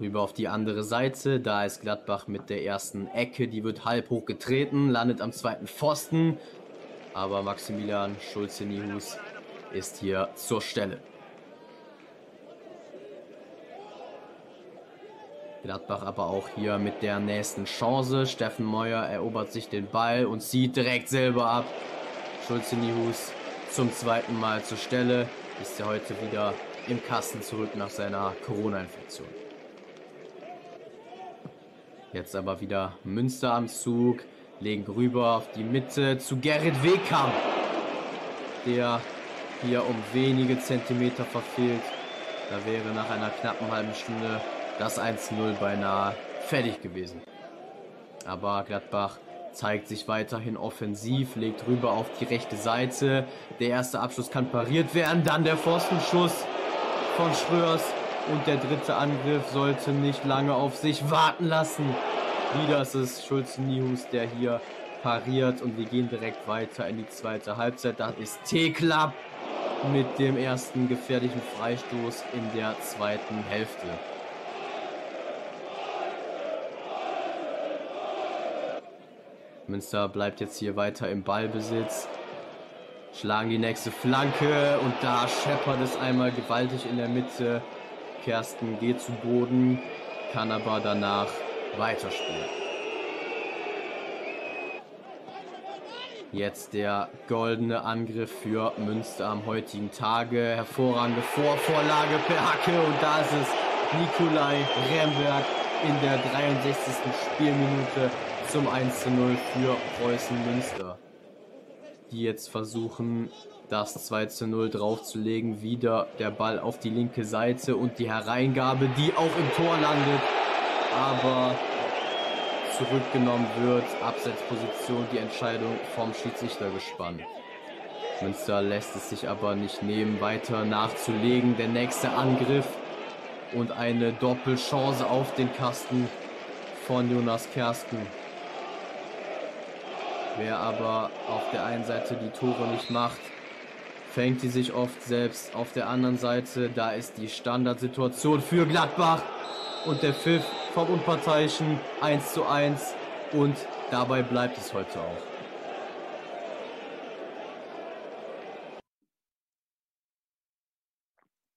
Rüber auf die andere Seite, da ist Gladbach mit der ersten Ecke, die wird halb hoch getreten, landet am zweiten Pfosten, aber Maximilian Schulze-Nihus ist hier zur Stelle. Gladbach aber auch hier mit der nächsten Chance. Steffen Meuer erobert sich den Ball und zieht direkt selber ab. Schulze Nihus zum zweiten Mal zur Stelle. Ist ja heute wieder im Kasten zurück nach seiner Corona-Infektion. Jetzt aber wieder Münster am Zug. Legen rüber auf die Mitte zu Gerrit Wehkamp. Der hier um wenige Zentimeter verfehlt. Da wäre nach einer knappen halben Stunde das 1-0 beinahe fertig gewesen. Aber Gladbach zeigt sich weiterhin offensiv, legt rüber auf die rechte Seite. Der erste Abschluss kann pariert werden, dann der Pfostenschuss von Schröers und der dritte Angriff sollte nicht lange auf sich warten lassen. Wieder ist es Schulze Nihus, der hier pariert und wir gehen direkt weiter in die zweite Halbzeit. Das ist T-Club mit dem ersten gefährlichen Freistoß in der zweiten Hälfte. Münster bleibt jetzt hier weiter im Ballbesitz. Schlagen die nächste Flanke und da scheppert es einmal gewaltig in der Mitte. Kersten geht zu Boden, kann aber danach weiterspielen. Jetzt der goldene Angriff für Münster am heutigen Tage. Hervorragende Vorvorlage per Hacke und da ist es Nikolai Remberg in der 63. Spielminute zum 1 zu 0 für Preußen Münster. Die jetzt versuchen, das 2 zu 0 draufzulegen. Wieder der Ball auf die linke Seite und die Hereingabe, die auch im Tor landet. Aber zurückgenommen wird. Absetzposition, die Entscheidung vom Schiedsrichter gespannt. Münster lässt es sich aber nicht nehmen, weiter nachzulegen. Der nächste Angriff und eine Doppelchance auf den Kasten von Jonas Kersten. Wer aber auf der einen Seite die Tore nicht macht, fängt die sich oft selbst. Auf der anderen Seite, da ist die Standardsituation für Gladbach und der Pfiff vom Unparteiischen 1 zu 1 und dabei bleibt es heute auch.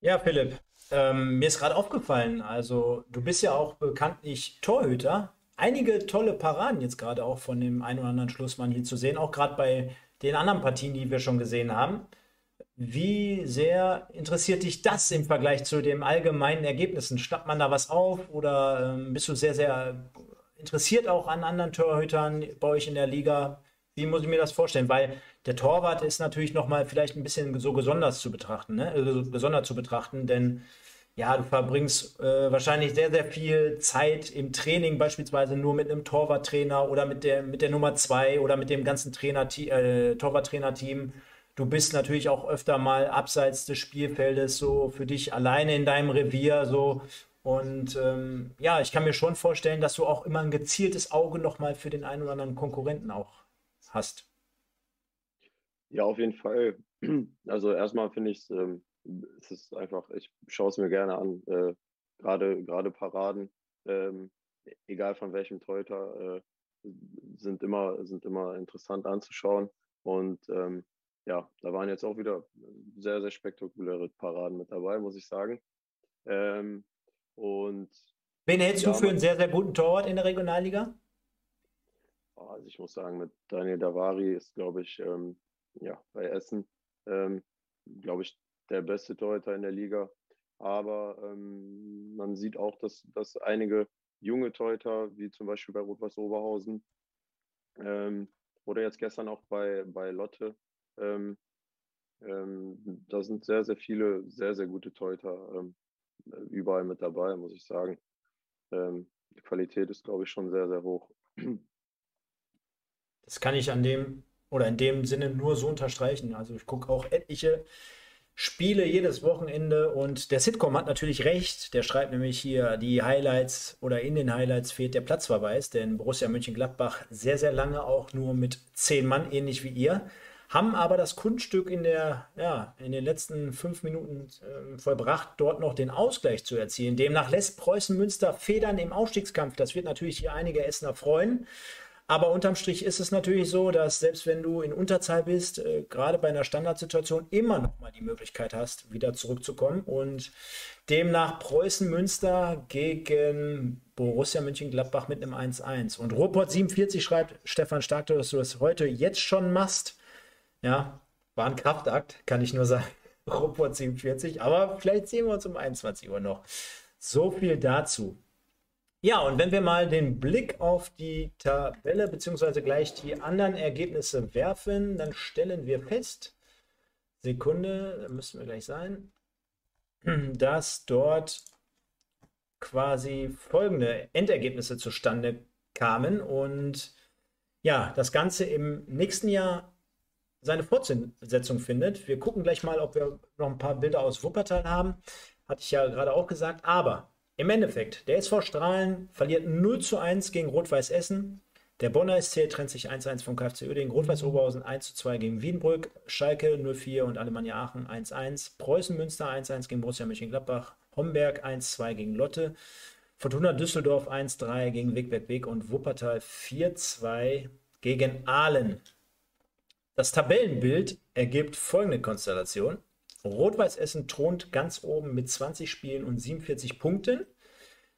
Ja, Philipp, ähm, mir ist gerade aufgefallen, also du bist ja auch bekanntlich Torhüter. Einige tolle Paraden jetzt gerade auch von dem einen oder anderen Schlussmann hier zu sehen, auch gerade bei den anderen Partien, die wir schon gesehen haben. Wie sehr interessiert dich das im Vergleich zu den allgemeinen Ergebnissen? Schnappt man da was auf oder ähm, bist du sehr, sehr interessiert auch an anderen Torhütern bei euch in der Liga? Wie muss ich mir das vorstellen? Weil der Torwart ist natürlich nochmal vielleicht ein bisschen so besonders zu betrachten, ne? Also besonders zu betrachten, denn ja, du verbringst äh, wahrscheinlich sehr, sehr viel Zeit im Training, beispielsweise nur mit einem Torwarttrainer oder mit der, mit der Nummer zwei oder mit dem ganzen Trainer, äh, Torwarttrainerteam. Du bist natürlich auch öfter mal abseits des Spielfeldes, so für dich alleine in deinem Revier, so. Und ähm, ja, ich kann mir schon vorstellen, dass du auch immer ein gezieltes Auge nochmal für den einen oder anderen Konkurrenten auch hast. Ja, auf jeden Fall. Also erstmal finde ich es ähm, es ist einfach, ich schaue es mir gerne an. Äh, gerade, gerade Paraden, ähm, egal von welchem Teuter, äh, sind immer, sind immer interessant anzuschauen. Und ähm, ja, da waren jetzt auch wieder sehr, sehr spektakuläre Paraden mit dabei, muss ich sagen. Ähm, und Wen hältst ja, du für einen sehr, sehr guten Torwart in der Regionalliga? Also ich muss sagen, mit Daniel Davari ist, glaube ich, ähm, ja, bei Essen, ähm, glaube ich, der beste Torhüter in der Liga. Aber ähm, man sieht auch, dass, dass einige junge Torhüter, wie zum Beispiel bei Rot-Weiß Oberhausen ähm, oder jetzt gestern auch bei, bei Lotte, ähm, ähm, da sind sehr, sehr viele sehr, sehr gute Torhüter überall mit dabei, muss ich sagen. die Qualität ist, glaube ich, schon sehr, sehr hoch. Das kann ich an dem oder in dem Sinne nur so unterstreichen. Also ich gucke auch etliche Spiele jedes Wochenende und der Sitcom hat natürlich recht. Der schreibt nämlich hier die Highlights oder in den Highlights fehlt der Platzverweis, denn Borussia Mönchengladbach sehr, sehr lange auch nur mit zehn Mann, ähnlich wie ihr, haben aber das Kunststück in, der, ja, in den letzten fünf Minuten äh, vollbracht, dort noch den Ausgleich zu erzielen. Demnach lässt Preußen Münster Federn im Aufstiegskampf. Das wird natürlich hier einige Essener freuen. Aber unterm Strich ist es natürlich so, dass selbst wenn du in Unterzahl bist, äh, gerade bei einer Standardsituation immer noch mal die Möglichkeit hast, wieder zurückzukommen. Und demnach Preußen Münster gegen Borussia Mönchengladbach mit einem 1-1. Und Ruhrport47 schreibt, Stefan Stark, dass du das heute jetzt schon machst. Ja, war ein Kraftakt, kann ich nur sagen. Ruhrport47. Aber vielleicht sehen wir uns um 21 Uhr noch. So viel dazu. Ja, und wenn wir mal den Blick auf die Tabelle bzw. gleich die anderen Ergebnisse werfen, dann stellen wir fest, Sekunde, da müssen wir gleich sein, dass dort quasi folgende Endergebnisse zustande kamen und ja, das Ganze im nächsten Jahr seine Fortsetzung findet. Wir gucken gleich mal, ob wir noch ein paar Bilder aus Wuppertal haben. Hatte ich ja gerade auch gesagt. Aber im Endeffekt, der SV Strahlen verliert 0 zu 1 gegen Rot-Weiß Essen. Der Bonner SC trennt sich 1-1 vom KfC Uerdingen, Rot-Weiß Oberhausen 1 2 gegen Wiedenbrück, Schalke 0-4 und Alemannia Aachen 1-1, Preußen Münster 1-1 gegen Borussia Mönchengladbach, Homberg 1-2 gegen Lotte, Fortuna Düsseldorf 1-3 gegen Wegberg Weg und Wuppertal 4-2 gegen Aalen. Das Tabellenbild ergibt folgende Konstellation. Rot-Weiß Essen thront ganz oben mit 20 Spielen und 47 Punkten.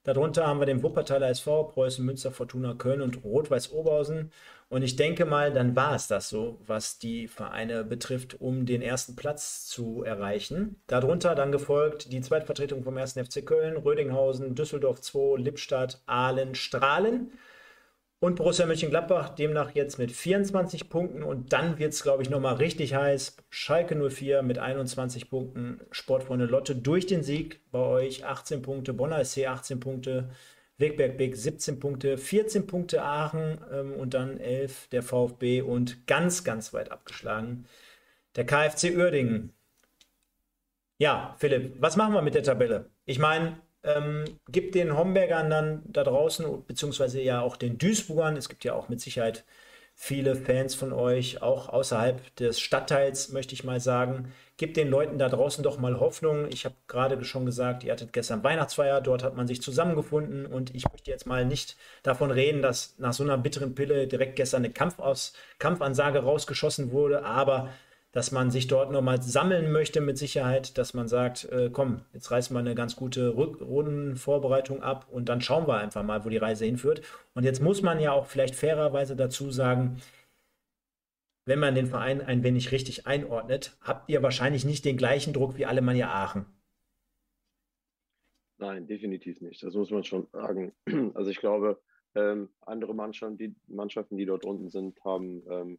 Darunter haben wir den Wuppertaler SV, Preußen Münster, Fortuna Köln und Rot-Weiß Oberhausen. Und ich denke mal, dann war es das so, was die Vereine betrifft, um den ersten Platz zu erreichen. Darunter dann gefolgt die Zweitvertretung vom 1. FC Köln, Rödinghausen, Düsseldorf 2, Lippstadt, Aalen, Strahlen. Und Borussia Mönchengladbach demnach jetzt mit 24 Punkten. Und dann wird es, glaube ich, nochmal richtig heiß. Schalke 04 mit 21 Punkten, Sportfreunde Lotte durch den Sieg bei euch. 18 Punkte, Bonner SC 18 Punkte, Wegberg Big 17 Punkte, 14 Punkte Aachen. Ähm, und dann 11 der VfB und ganz, ganz weit abgeschlagen der KfC Uerdingen. Ja, Philipp, was machen wir mit der Tabelle? Ich meine, ähm, gibt den Hombergern dann da draußen, beziehungsweise ja auch den Duisburgern, es gibt ja auch mit Sicherheit viele Fans von euch, auch außerhalb des Stadtteils, möchte ich mal sagen. Gibt den Leuten da draußen doch mal Hoffnung. Ich habe gerade schon gesagt, ihr hattet gestern Weihnachtsfeier, dort hat man sich zusammengefunden und ich möchte jetzt mal nicht davon reden, dass nach so einer bitteren Pille direkt gestern eine Kampfaus Kampfansage rausgeschossen wurde, aber dass man sich dort nochmal sammeln möchte mit Sicherheit, dass man sagt, äh, komm, jetzt reißen wir eine ganz gute Rundenvorbereitung ab und dann schauen wir einfach mal, wo die Reise hinführt. Und jetzt muss man ja auch vielleicht fairerweise dazu sagen, wenn man den Verein ein wenig richtig einordnet, habt ihr wahrscheinlich nicht den gleichen Druck wie Alemannia Aachen. Nein, definitiv nicht. Das muss man schon sagen. Also ich glaube, ähm, andere Mannschaften die, Mannschaften, die dort unten sind, haben ähm,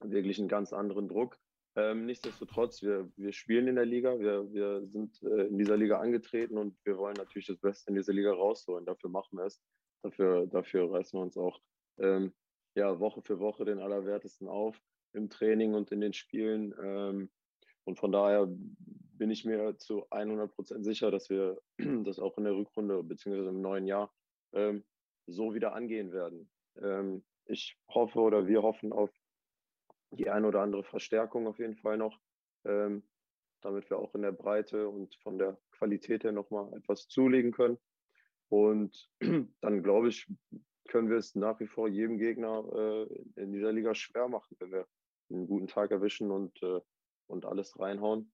wirklich einen ganz anderen Druck. Ähm, nichtsdestotrotz, wir, wir spielen in der Liga, wir, wir sind äh, in dieser Liga angetreten und wir wollen natürlich das Beste in dieser Liga rausholen. Dafür machen wir es. Dafür, dafür reißen wir uns auch ähm, ja, Woche für Woche den Allerwertesten auf im Training und in den Spielen. Ähm, und von daher bin ich mir zu 100 Prozent sicher, dass wir das auch in der Rückrunde bzw. im neuen Jahr ähm, so wieder angehen werden. Ähm, ich hoffe oder wir hoffen auf die eine oder andere Verstärkung auf jeden Fall noch. Ähm, damit wir auch in der Breite und von der Qualität her nochmal etwas zulegen können. Und dann glaube ich, können wir es nach wie vor jedem Gegner äh, in dieser Liga schwer machen, wenn wir einen guten Tag erwischen und, äh, und alles reinhauen.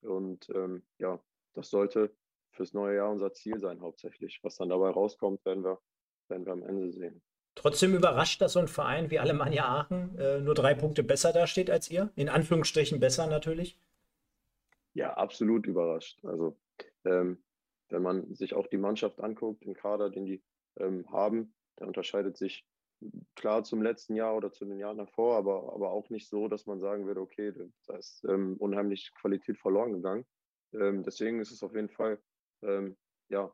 Und ähm, ja, das sollte fürs neue Jahr unser Ziel sein, hauptsächlich. Was dann dabei rauskommt, werden wir, werden wir am Ende sehen. Trotzdem überrascht, dass so ein Verein wie Alemannia Aachen äh, nur drei Punkte besser dasteht als ihr. In Anführungsstrichen besser natürlich. Ja, absolut überrascht. Also, ähm, wenn man sich auch die Mannschaft anguckt, den Kader, den die ähm, haben, der unterscheidet sich klar zum letzten Jahr oder zu den Jahren davor, aber, aber auch nicht so, dass man sagen würde, okay, da ist ähm, unheimlich Qualität verloren gegangen. Ähm, deswegen ist es auf jeden Fall ähm, ja,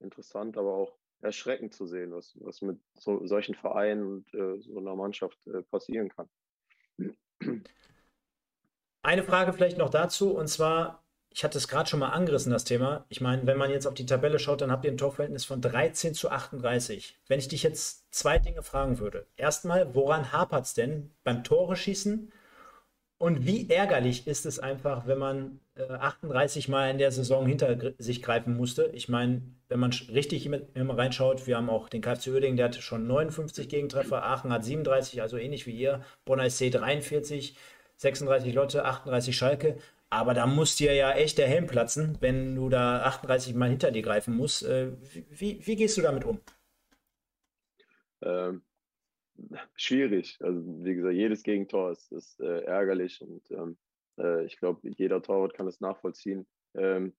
interessant, aber auch erschreckend zu sehen, was, was mit so, solchen Vereinen und äh, so einer Mannschaft äh, passieren kann. Eine Frage vielleicht noch dazu, und zwar, ich hatte es gerade schon mal angerissen, das Thema. Ich meine, wenn man jetzt auf die Tabelle schaut, dann habt ihr ein Torverhältnis von 13 zu 38. Wenn ich dich jetzt zwei Dinge fragen würde. Erstmal, woran hapert es denn beim Tore schießen? Und wie ärgerlich ist es einfach, wenn man äh, 38 Mal in der Saison hinter sich greifen musste? Ich meine, wenn man richtig immer reinschaut, wir haben auch den KFC Uerdingen, der hatte schon 59 Gegentreffer, Aachen hat 37, also ähnlich wie ihr, Bonner SC 43, 36 Lotte, 38 Schalke. Aber da muss dir ja echt der Helm platzen, wenn du da 38 Mal hinter dir greifen musst. Äh, wie, wie gehst du damit um? Ähm, schwierig. Also wie gesagt, jedes Gegentor ist, ist äh, ärgerlich und ähm, äh, ich glaube, jeder Torwart kann es nachvollziehen. Ähm,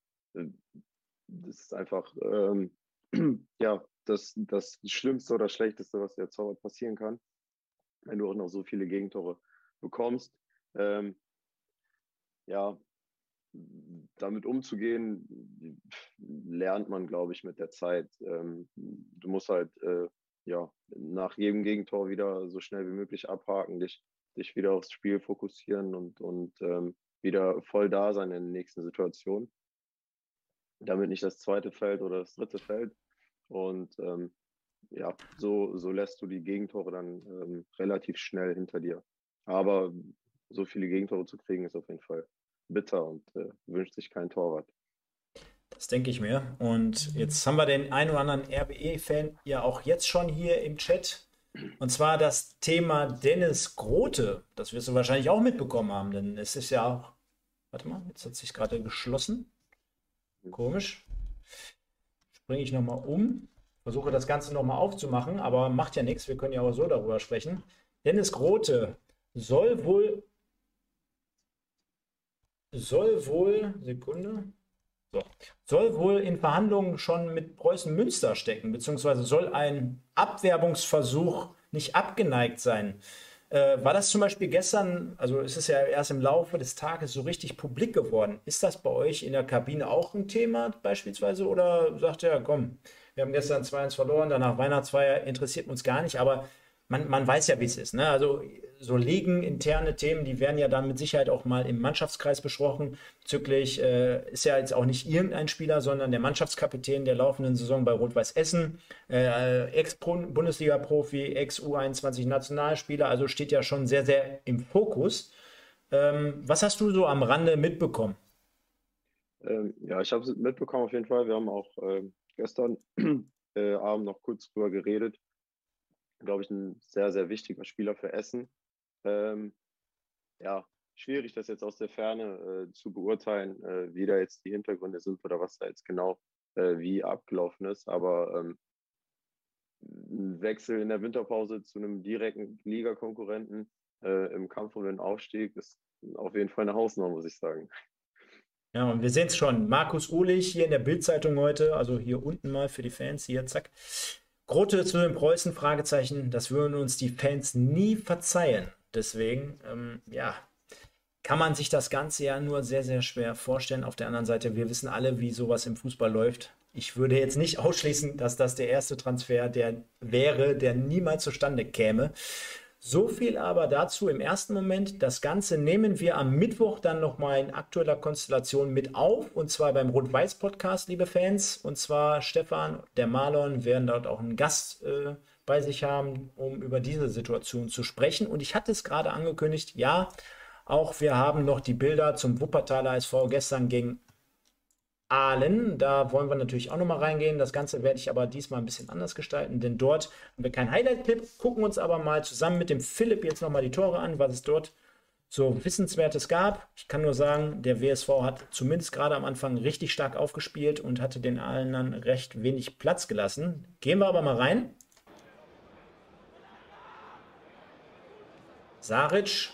das ist einfach ähm, ja das, das Schlimmste oder Schlechteste, was der Torwart passieren kann, wenn du auch noch so viele Gegentore bekommst. Ähm, ja, damit umzugehen, lernt man, glaube ich, mit der Zeit. Ähm, du musst halt äh, ja, nach jedem Gegentor wieder so schnell wie möglich abhaken, dich, dich wieder aufs Spiel fokussieren und, und ähm, wieder voll da sein in der nächsten Situation. Damit nicht das zweite fällt oder das dritte fällt. Und ähm, ja, so, so lässt du die Gegentore dann ähm, relativ schnell hinter dir. Aber so viele Gegentore zu kriegen, ist auf jeden Fall bitter und äh, wünscht sich kein Torwart. Das denke ich mir. Und jetzt haben wir den einen oder anderen RBE-Fan ja auch jetzt schon hier im Chat. Und zwar das Thema Dennis Grote. Das wirst du wahrscheinlich auch mitbekommen haben, denn es ist ja auch. Warte mal, jetzt hat sich gerade geschlossen. Komisch. Springe ich nochmal um. Versuche das Ganze nochmal aufzumachen, aber macht ja nichts. Wir können ja auch so darüber sprechen. Dennis Grote soll wohl. Soll wohl. Sekunde. So. Soll wohl in Verhandlungen schon mit Preußen Münster stecken, beziehungsweise soll ein Abwerbungsversuch nicht abgeneigt sein. Äh, war das zum Beispiel gestern, also ist es ja erst im Laufe des Tages so richtig publik geworden. Ist das bei euch in der Kabine auch ein Thema beispielsweise oder sagt ihr, komm, wir haben gestern 2-1 verloren, danach Weihnachtsfeier, interessiert uns gar nicht, aber man, man weiß ja, wie es ist. Ne? Also so liegen interne Themen, die werden ja dann mit Sicherheit auch mal im Mannschaftskreis besprochen. Zücklich äh, ist ja jetzt auch nicht irgendein Spieler, sondern der Mannschaftskapitän der laufenden Saison bei Rot-Weiß Essen, äh, Ex-Bundesliga-Profi, Ex-U21-Nationalspieler, also steht ja schon sehr, sehr im Fokus. Ähm, was hast du so am Rande mitbekommen? Ähm, ja, ich habe es mitbekommen auf jeden Fall. Wir haben auch äh, gestern Abend noch kurz drüber geredet glaube ich, ein sehr, sehr wichtiger Spieler für Essen. Ähm, ja, schwierig, das jetzt aus der Ferne äh, zu beurteilen, äh, wie da jetzt die Hintergründe sind oder was da jetzt genau äh, wie abgelaufen ist. Aber ähm, ein Wechsel in der Winterpause zu einem direkten Ligakonkurrenten äh, im Kampf um den Aufstieg ist auf jeden Fall eine Hausnummer, muss ich sagen. Ja, und wir sehen es schon. Markus Uhlich hier in der Bildzeitung heute, also hier unten mal für die Fans, hier, zack. Grote zu den Preußen, Fragezeichen, das würden uns die Fans nie verzeihen. Deswegen, ähm, ja, kann man sich das Ganze ja nur sehr, sehr schwer vorstellen. Auf der anderen Seite, wir wissen alle, wie sowas im Fußball läuft. Ich würde jetzt nicht ausschließen, dass das der erste Transfer der wäre, der niemals zustande käme. So viel aber dazu im ersten Moment. Das Ganze nehmen wir am Mittwoch dann nochmal in aktueller Konstellation mit auf. Und zwar beim Rot-Weiß-Podcast, liebe Fans. Und zwar Stefan, der Marlon werden dort auch einen Gast äh, bei sich haben, um über diese Situation zu sprechen. Und ich hatte es gerade angekündigt, ja, Auch wir haben noch die Bilder zum Wuppertaler SV gestern gegen Aalen. Da wollen wir natürlich auch nochmal reingehen. Das Ganze werde ich aber diesmal ein bisschen anders gestalten, denn dort haben wir keinen Highlight-Clip. Gucken uns aber mal zusammen mit dem Philipp jetzt nochmal die Tore an, was es dort so Wissenswertes gab. Ich kann nur sagen, der WSV hat zumindest gerade am Anfang richtig stark aufgespielt und hatte den Aalenern recht wenig Platz gelassen. Gehen wir aber mal rein. Saric.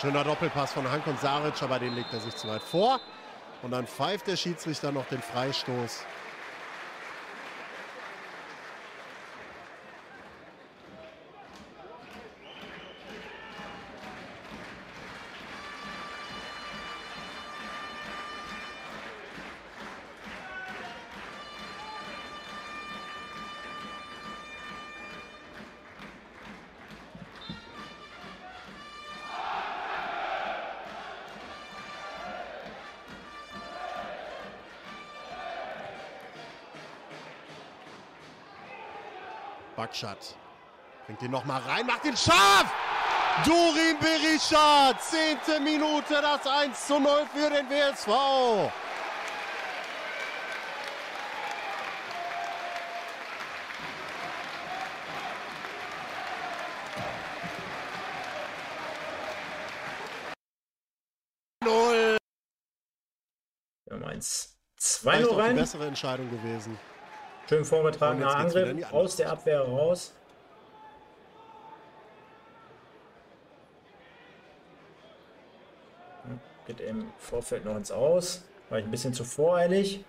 Schöner Doppelpass von Hank und Saric, aber den legt er sich zu weit vor. Und dann pfeift der Schiedsrichter noch den Freistoß. Bakschat bringt ihn nochmal rein, macht ihn scharf! Durin Berisha, zehnte Minute, das 1 zu 0 für den WSV. Null. Ja, meins. 2-0 rein. Die bessere Entscheidung gewesen. Schön vorgetragener Angriff aus der Abwehr raus. Geht im Vorfeld noch ins Aus. War ich ein bisschen zu voreilig.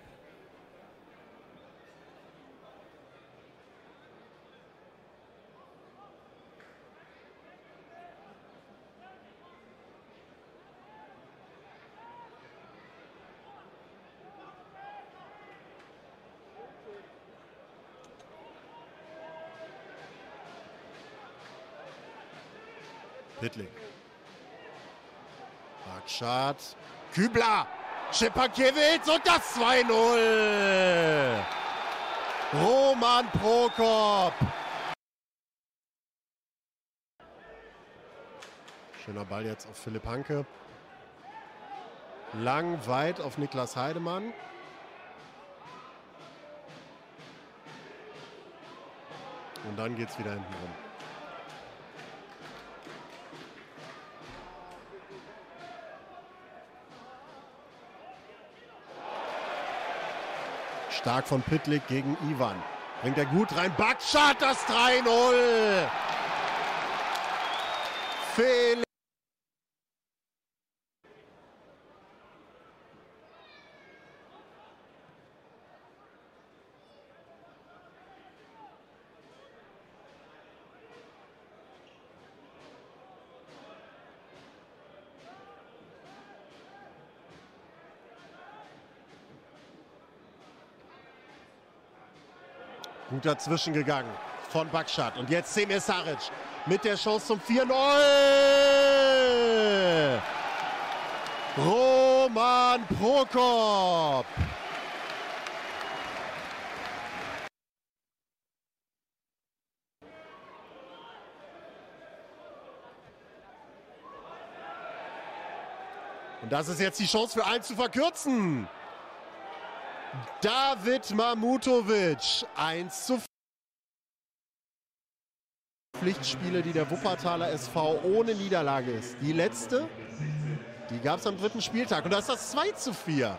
Pittling. Bakschat. Kübler. Schepakiewicz und das 2-0. Roman Prokop. Schöner Ball jetzt auf Philipp Hanke. Lang, weit auf Niklas Heidemann. Und dann geht es wieder hinten rum. Stark von Pitlick gegen Ivan. Bringt er gut rein. Bakschat das 3-0. Felix. Gut dazwischen gegangen von Bakschat. Und jetzt Semir Saric mit der Chance zum 4-0. Roman Prokop. Und das ist jetzt die Chance für einen zu verkürzen. David Mamutovic 1 zu 4. Pflichtspiele, die der Wuppertaler SV ohne Niederlage ist. Die letzte, die gab es am dritten Spieltag. Und das ist das 2 zu 4.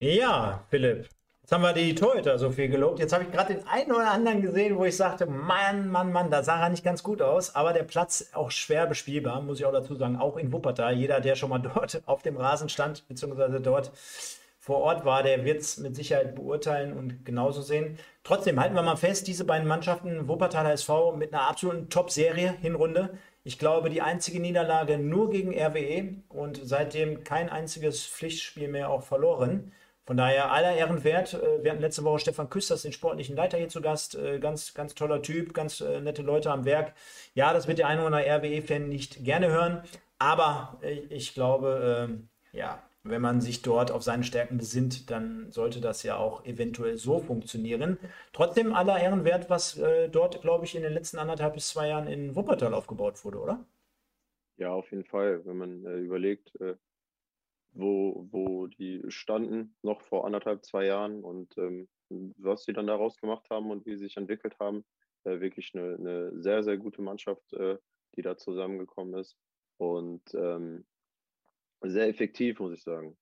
Ja, Philipp. Jetzt haben wir die Torhüter so viel gelobt. Jetzt habe ich gerade den einen oder anderen gesehen, wo ich sagte, Mann, Mann, Mann, da sah er nicht ganz gut aus. Aber der Platz auch schwer bespielbar, muss ich auch dazu sagen. Auch in Wuppertal. Jeder, der schon mal dort auf dem Rasen stand, beziehungsweise dort vor Ort war, der wird es mit Sicherheit beurteilen und genauso sehen. Trotzdem halten wir mal fest, diese beiden Mannschaften, Wuppertaler SV mit einer absoluten Top-Serie, Hinrunde. Ich glaube, die einzige Niederlage nur gegen RWE und seitdem kein einziges Pflichtspiel mehr auch verloren. Von daher aller Ehren wert. Äh, wir hatten letzte Woche Stefan Küsters, den sportlichen Leiter hier zu Gast. Äh, ganz, ganz toller Typ, ganz äh, nette Leute am Werk. Ja, das wird der eine oder andere RWE-Fan nicht gerne hören, aber ich glaube, ja, wenn man sich dort auf seine Stärken besinnt, dann sollte das ja auch eventuell so funktionieren. Trotzdem aller Ehren wert, was dort, glaube ich, in den letzten anderthalb bis zwei Jahren in Wuppertal aufgebaut wurde, oder? Ja, auf jeden Fall. Wenn man überlegt, wo, wo die standen, noch vor anderthalb, zwei Jahren und ähm, was sie dann daraus gemacht haben und wie sie sich entwickelt haben, äh, wirklich eine, eine, sehr, sehr gute Mannschaft, äh, die da zusammengekommen ist. Und ähm, sehr effektiv, muss ich sagen.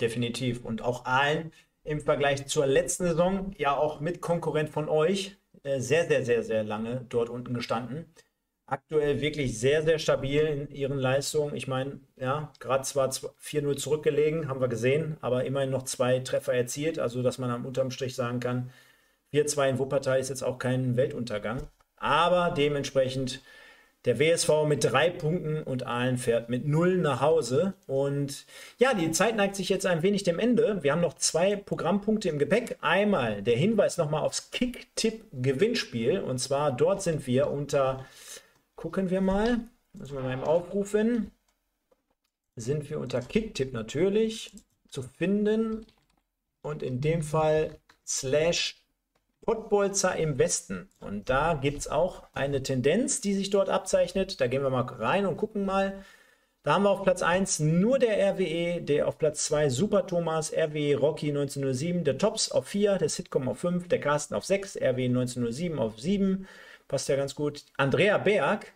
Definitiv. Und auch allen im Vergleich zur letzten Saison, ja auch mit Konkurrent von euch, äh, sehr, sehr, sehr, sehr lange dort unten gestanden. Aktuell wirklich sehr, sehr stabil in ihren Leistungen. Ich meine, ja, gerade zwar 4-0 zurückgelegen, haben wir gesehen, aber immerhin noch zwei Treffer erzielt. Also, dass man am unterm Strich sagen kann, 4-2 in Wuppertal ist jetzt auch kein Weltuntergang. Aber dementsprechend der WSV mit drei Punkten und Aalen fährt mit null nach Hause. Und ja, die Zeit neigt sich jetzt ein wenig dem Ende. Wir haben noch zwei Programmpunkte im Gepäck. Einmal der Hinweis nochmal aufs Kick-Tipp-Gewinnspiel. Und zwar dort sind wir unter, gucken wir mal, müssen wir mal im Aufrufen, sind wir unter Kick-Tipp natürlich zu finden. Und in dem Fall slash Pottbolzer im Westen. Und da gibt es auch eine Tendenz, die sich dort abzeichnet. Da gehen wir mal rein und gucken mal. Da haben wir auf Platz 1 nur der RWE, der auf Platz 2 Super Thomas, RWE Rocky 1907, der Tops auf 4, der Sitcom auf 5, der Carsten auf 6, RWE 1907 auf 7. Passt ja ganz gut. Andrea Berg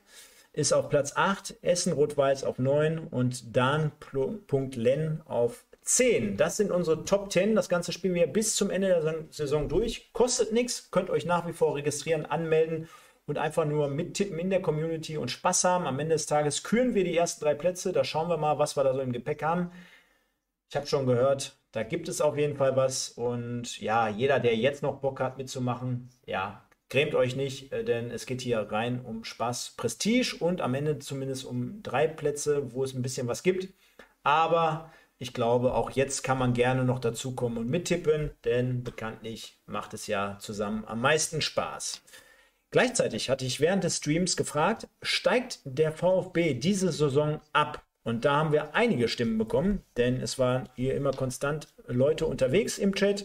ist auf Platz 8, Essen Rot-Weiß auf 9 und Dan.len auf 10. Das sind unsere Top 10. Das Ganze spielen wir bis zum Ende der Saison durch. Kostet nichts, könnt euch nach wie vor registrieren, anmelden und einfach nur mittippen in der Community und Spaß haben. Am Ende des Tages küren wir die ersten drei Plätze. Da schauen wir mal, was wir da so im Gepäck haben. Ich habe schon gehört, da gibt es auf jeden Fall was. Und ja, jeder, der jetzt noch Bock hat mitzumachen, ja, grämt euch nicht, äh, denn es geht hier rein um Spaß, Prestige und am Ende zumindest um drei Plätze, wo es ein bisschen was gibt. Aber ich glaube, auch jetzt kann man gerne noch dazukommen und mittippen, denn bekanntlich macht es ja zusammen am meisten Spaß. Gleichzeitig hatte ich während des Streams gefragt, steigt der VfB diese Saison ab? Und da haben wir einige Stimmen bekommen, denn es waren hier immer konstant Leute unterwegs im Chat.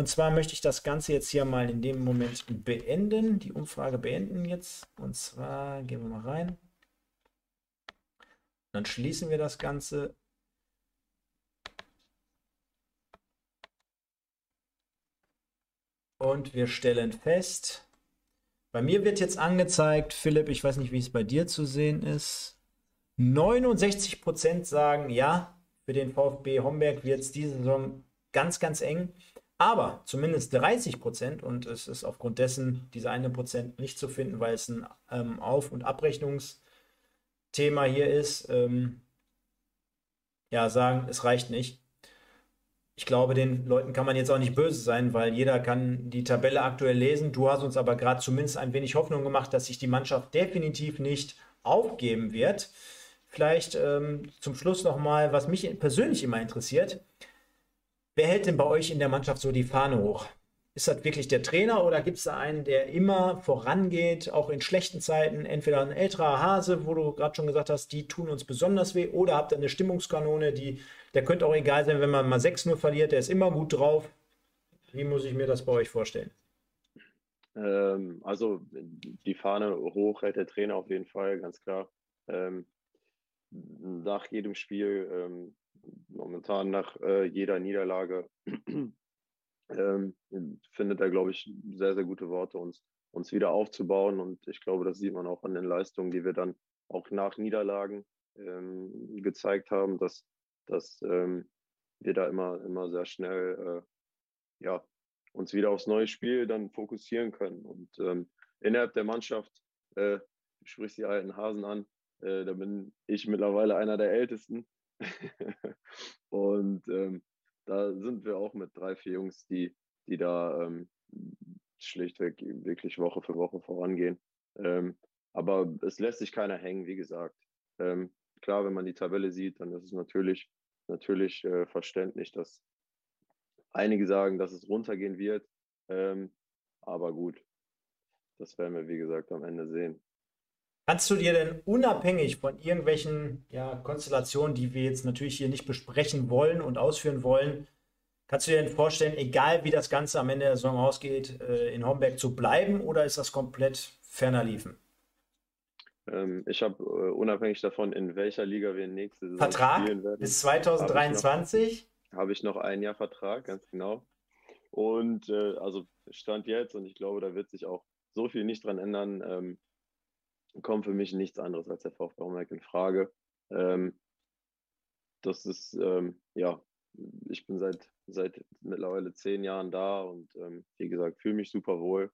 Und zwar möchte ich das Ganze jetzt hier mal in dem Moment beenden, die Umfrage beenden jetzt. Und zwar gehen wir mal rein. Dann schließen wir das Ganze Und wir stellen fest, bei mir wird jetzt angezeigt, Philipp, ich weiß nicht, wie es bei dir zu sehen ist. 69% sagen, ja, für den VfB Homberg wird es diese Saison ganz, ganz eng. Aber zumindest 30% und es ist aufgrund dessen diese eine Prozent nicht zu finden, weil es ein ähm, Auf- und Abrechnungsthema hier ist, ähm, ja, sagen, es reicht nicht ich glaube, den Leuten kann man jetzt auch nicht böse sein, weil jeder kann die Tabelle aktuell lesen. Du hast uns aber gerade zumindest ein wenig Hoffnung gemacht, dass sich die Mannschaft definitiv nicht aufgeben wird. Vielleicht ähm, zum Schluss nochmal, was mich persönlich immer interessiert. Wer hält denn bei euch in der Mannschaft so die Fahne hoch? Ist das wirklich der Trainer oder gibt es da einen, der immer vorangeht, auch in schlechten Zeiten? Entweder ein älterer Hase, wo du gerade schon gesagt hast, die tun uns besonders weh, oder habt ihr eine Stimmungskanone, die der könnte auch egal sein, wenn man mal 6-0 verliert. Der ist immer gut drauf. Wie muss ich mir das bei euch vorstellen? Ähm, also die Fahne hoch hält der Trainer auf jeden Fall, ganz klar. Ähm, nach jedem Spiel, ähm, momentan nach äh, jeder Niederlage, ähm, findet er, glaube ich, sehr, sehr gute Worte, uns, uns wieder aufzubauen. Und ich glaube, das sieht man auch an den Leistungen, die wir dann auch nach Niederlagen ähm, gezeigt haben, dass dass ähm, wir da immer, immer sehr schnell äh, ja, uns wieder aufs neue Spiel dann fokussieren können. Und ähm, innerhalb der Mannschaft, äh, du sprichst die alten Hasen an, äh, da bin ich mittlerweile einer der Ältesten. und ähm, da sind wir auch mit drei, vier Jungs, die, die da ähm, schlichtweg wirklich Woche für Woche vorangehen. Ähm, aber es lässt sich keiner hängen, wie gesagt. Ähm, klar, wenn man die Tabelle sieht, dann ist es natürlich natürlich äh, verständlich, dass einige sagen, dass es runtergehen wird. Ähm, aber gut, das werden wir, wie gesagt, am Ende sehen. Kannst du dir denn unabhängig von irgendwelchen ja, Konstellationen, die wir jetzt natürlich hier nicht besprechen wollen und ausführen wollen, kannst du dir denn vorstellen, egal wie das Ganze am Ende der Saison ausgeht, äh, in Homberg zu bleiben oder ist das komplett ferner liefen? Ähm, ich habe äh, unabhängig davon, in welcher Liga wir nächste Saison Vertrag spielen werden, bis 2023? Habe ich, noch ein Jahr Vertrag, ganz genau. Und äh, also Stand jetzt, und ich glaube, da wird sich auch so viel nicht dran ändern, ähm, kommt für mich nichts anderes als der VfB Homberg in Frage. Ähm, das ist, ähm, ja, ich bin seit, seit mittlerweile zehn Jahren da und ähm, wie gesagt, fühle mich super wohl.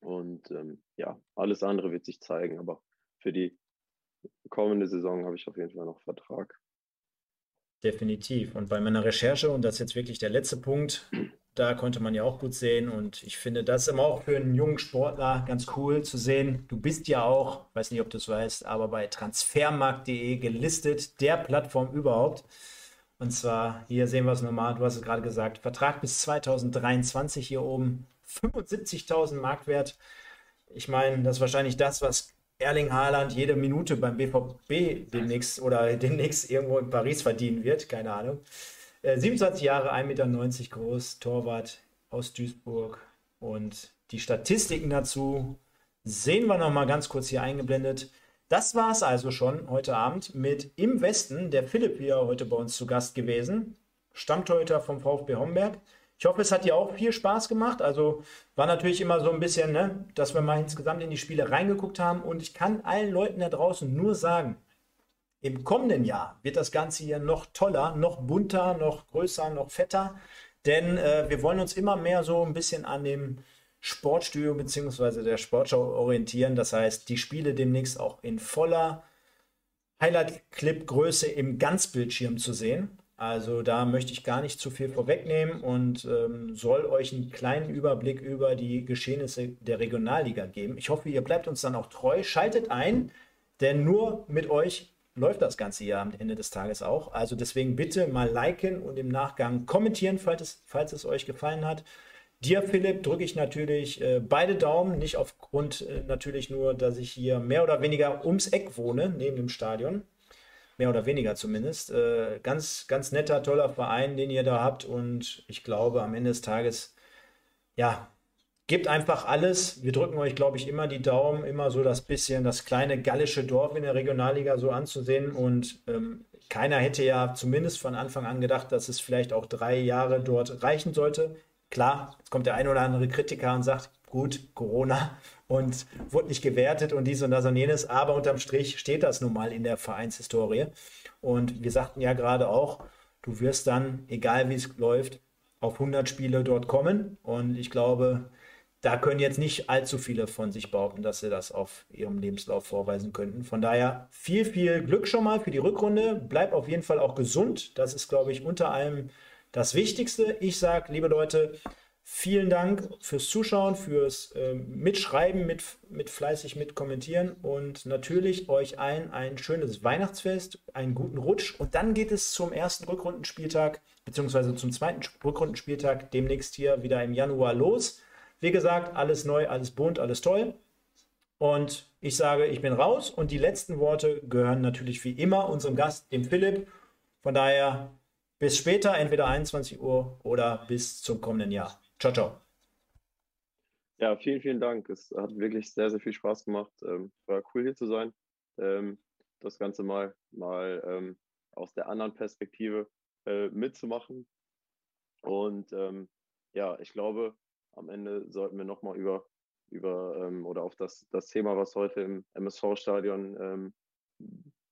Und ähm, ja, alles andere wird sich zeigen, aber für die kommende Saison habe ich auf jeden Fall noch Vertrag. Definitiv. Und bei meiner Recherche, und das ist jetzt wirklich der letzte Punkt, da konnte man ja auch gut sehen. Und ich finde das immer auch für einen jungen Sportler ganz cool zu sehen. Du bist ja auch, weiß nicht, ob du es weißt, aber bei transfermarkt.de gelistet, der Plattform überhaupt. Und zwar, hier sehen wir es nochmal, du hast es gerade gesagt, Vertrag bis 2023 hier oben, 75.000 Marktwert. Ich meine, das ist wahrscheinlich das, was Erling Haaland jede Minute beim BVB demnächst oder demnächst irgendwo in Paris verdienen wird. Keine Ahnung. Äh, 27 Jahre, 1,90 Meter groß, Torwart aus Duisburg. Und die Statistiken dazu sehen wir nochmal ganz kurz hier eingeblendet. Das war es also schon heute Abend mit Im Westen. Der Philipp hier heute bei uns zu Gast gewesen. Stammtorhüter vom VfB Homberg. Ich hoffe, es hat dir auch viel Spaß gemacht. Also war natürlich immer so ein bisschen, ne, dass wir mal insgesamt in die Spiele reingeguckt haben. Und ich kann allen Leuten da draußen nur sagen, im kommenden Jahr wird das Ganze hier noch toller, noch bunter, noch größer, noch fetter. Denn äh, wir wollen uns immer mehr so ein bisschen an dem Sportstudio bzw. der Sportschau orientieren. Das heißt, die Spiele demnächst auch in voller Highlight-Clip-Größe im Ganzbildschirm zu sehen. Also da möchte ich gar nicht zu viel vorwegnehmen und ähm, soll euch einen kleinen Überblick über die Geschehnisse der Regionalliga geben. Ich hoffe, ihr bleibt uns dann auch treu, schaltet ein, denn nur mit euch läuft das ganze Jahr am Ende des Tages auch. Also deswegen bitte mal liken und im Nachgang kommentieren, falls es, falls es euch gefallen hat. Dir, Philipp, drücke ich natürlich äh, beide Daumen, nicht aufgrund äh, natürlich nur, dass ich hier mehr oder weniger ums Eck wohne, neben dem Stadion, mehr oder weniger zumindest. Äh, ganz, ganz netter, toller Verein, den ihr da habt. Und ich glaube, am Ende des Tages, ja, gebt einfach alles. Wir drücken euch, glaube ich, immer die Daumen, immer so das bisschen, das kleine gallische Dorf in der Regionalliga so anzusehen. Und ähm, keiner hätte ja zumindest von Anfang an gedacht, dass es vielleicht auch drei Jahre dort reichen sollte. Klar, jetzt kommt der ein oder andere Kritiker und sagt, gut, Corona und wurde nicht gewertet und dies und das und jenes, aber unterm Strich steht das nun mal in der Vereinshistorie. Und wir sagten ja gerade auch, du wirst dann, egal wie es läuft, auf 100 Spiele dort kommen. Und ich glaube, da können jetzt nicht allzu viele von sich behaupten, dass sie das auf ihrem Lebenslauf vorweisen könnten. Von daher viel, viel Glück schon mal für die Rückrunde. Bleib auf jeden Fall auch gesund. Das ist, glaube ich, unter allem das Wichtigste. Ich sage, liebe Leute, Vielen Dank fürs Zuschauen, fürs äh, Mitschreiben, mit, mit fleißig mitkommentieren und natürlich euch allen ein schönes Weihnachtsfest, einen guten Rutsch und dann geht es zum ersten Rückrundenspieltag beziehungsweise zum zweiten Rückrundenspieltag demnächst hier wieder im Januar los. Wie gesagt, alles neu, alles bunt, alles toll. Und ich sage, ich bin raus und die letzten Worte gehören natürlich wie immer unserem Gast, dem Philipp. Von daher bis später, entweder 21 Uhr oder bis zum kommenden Jahr. Ciao, ciao. Ja, vielen, vielen Dank. Es hat wirklich sehr, sehr viel Spaß gemacht. Ähm, war cool hier zu sein. Ähm, das Ganze mal, mal ähm, aus der anderen Perspektive äh, mitzumachen. Und ähm, ja, ich glaube, am Ende sollten wir nochmal über, über ähm, oder auf das, das Thema, was heute im MSV-Stadion ähm,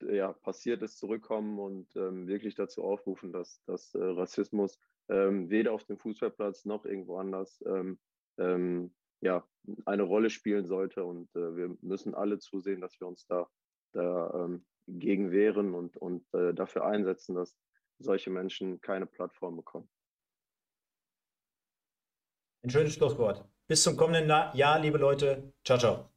ja, passiert ist, zurückkommen und wirklich dazu aufrufen, dass, dass äh, Rassismus ähm, weder auf dem Fußballplatz noch irgendwo anders ähm, ähm, ja, eine Rolle spielen sollte. Und äh, wir müssen alle zusehen, dass wir uns da, da ähm, gegen wehren und, und äh, dafür einsetzen, dass solche Menschen keine Plattform bekommen. Ein schönes Schlusswort. Bis zum kommenden Jahr, liebe Leute. Ciao, ciao.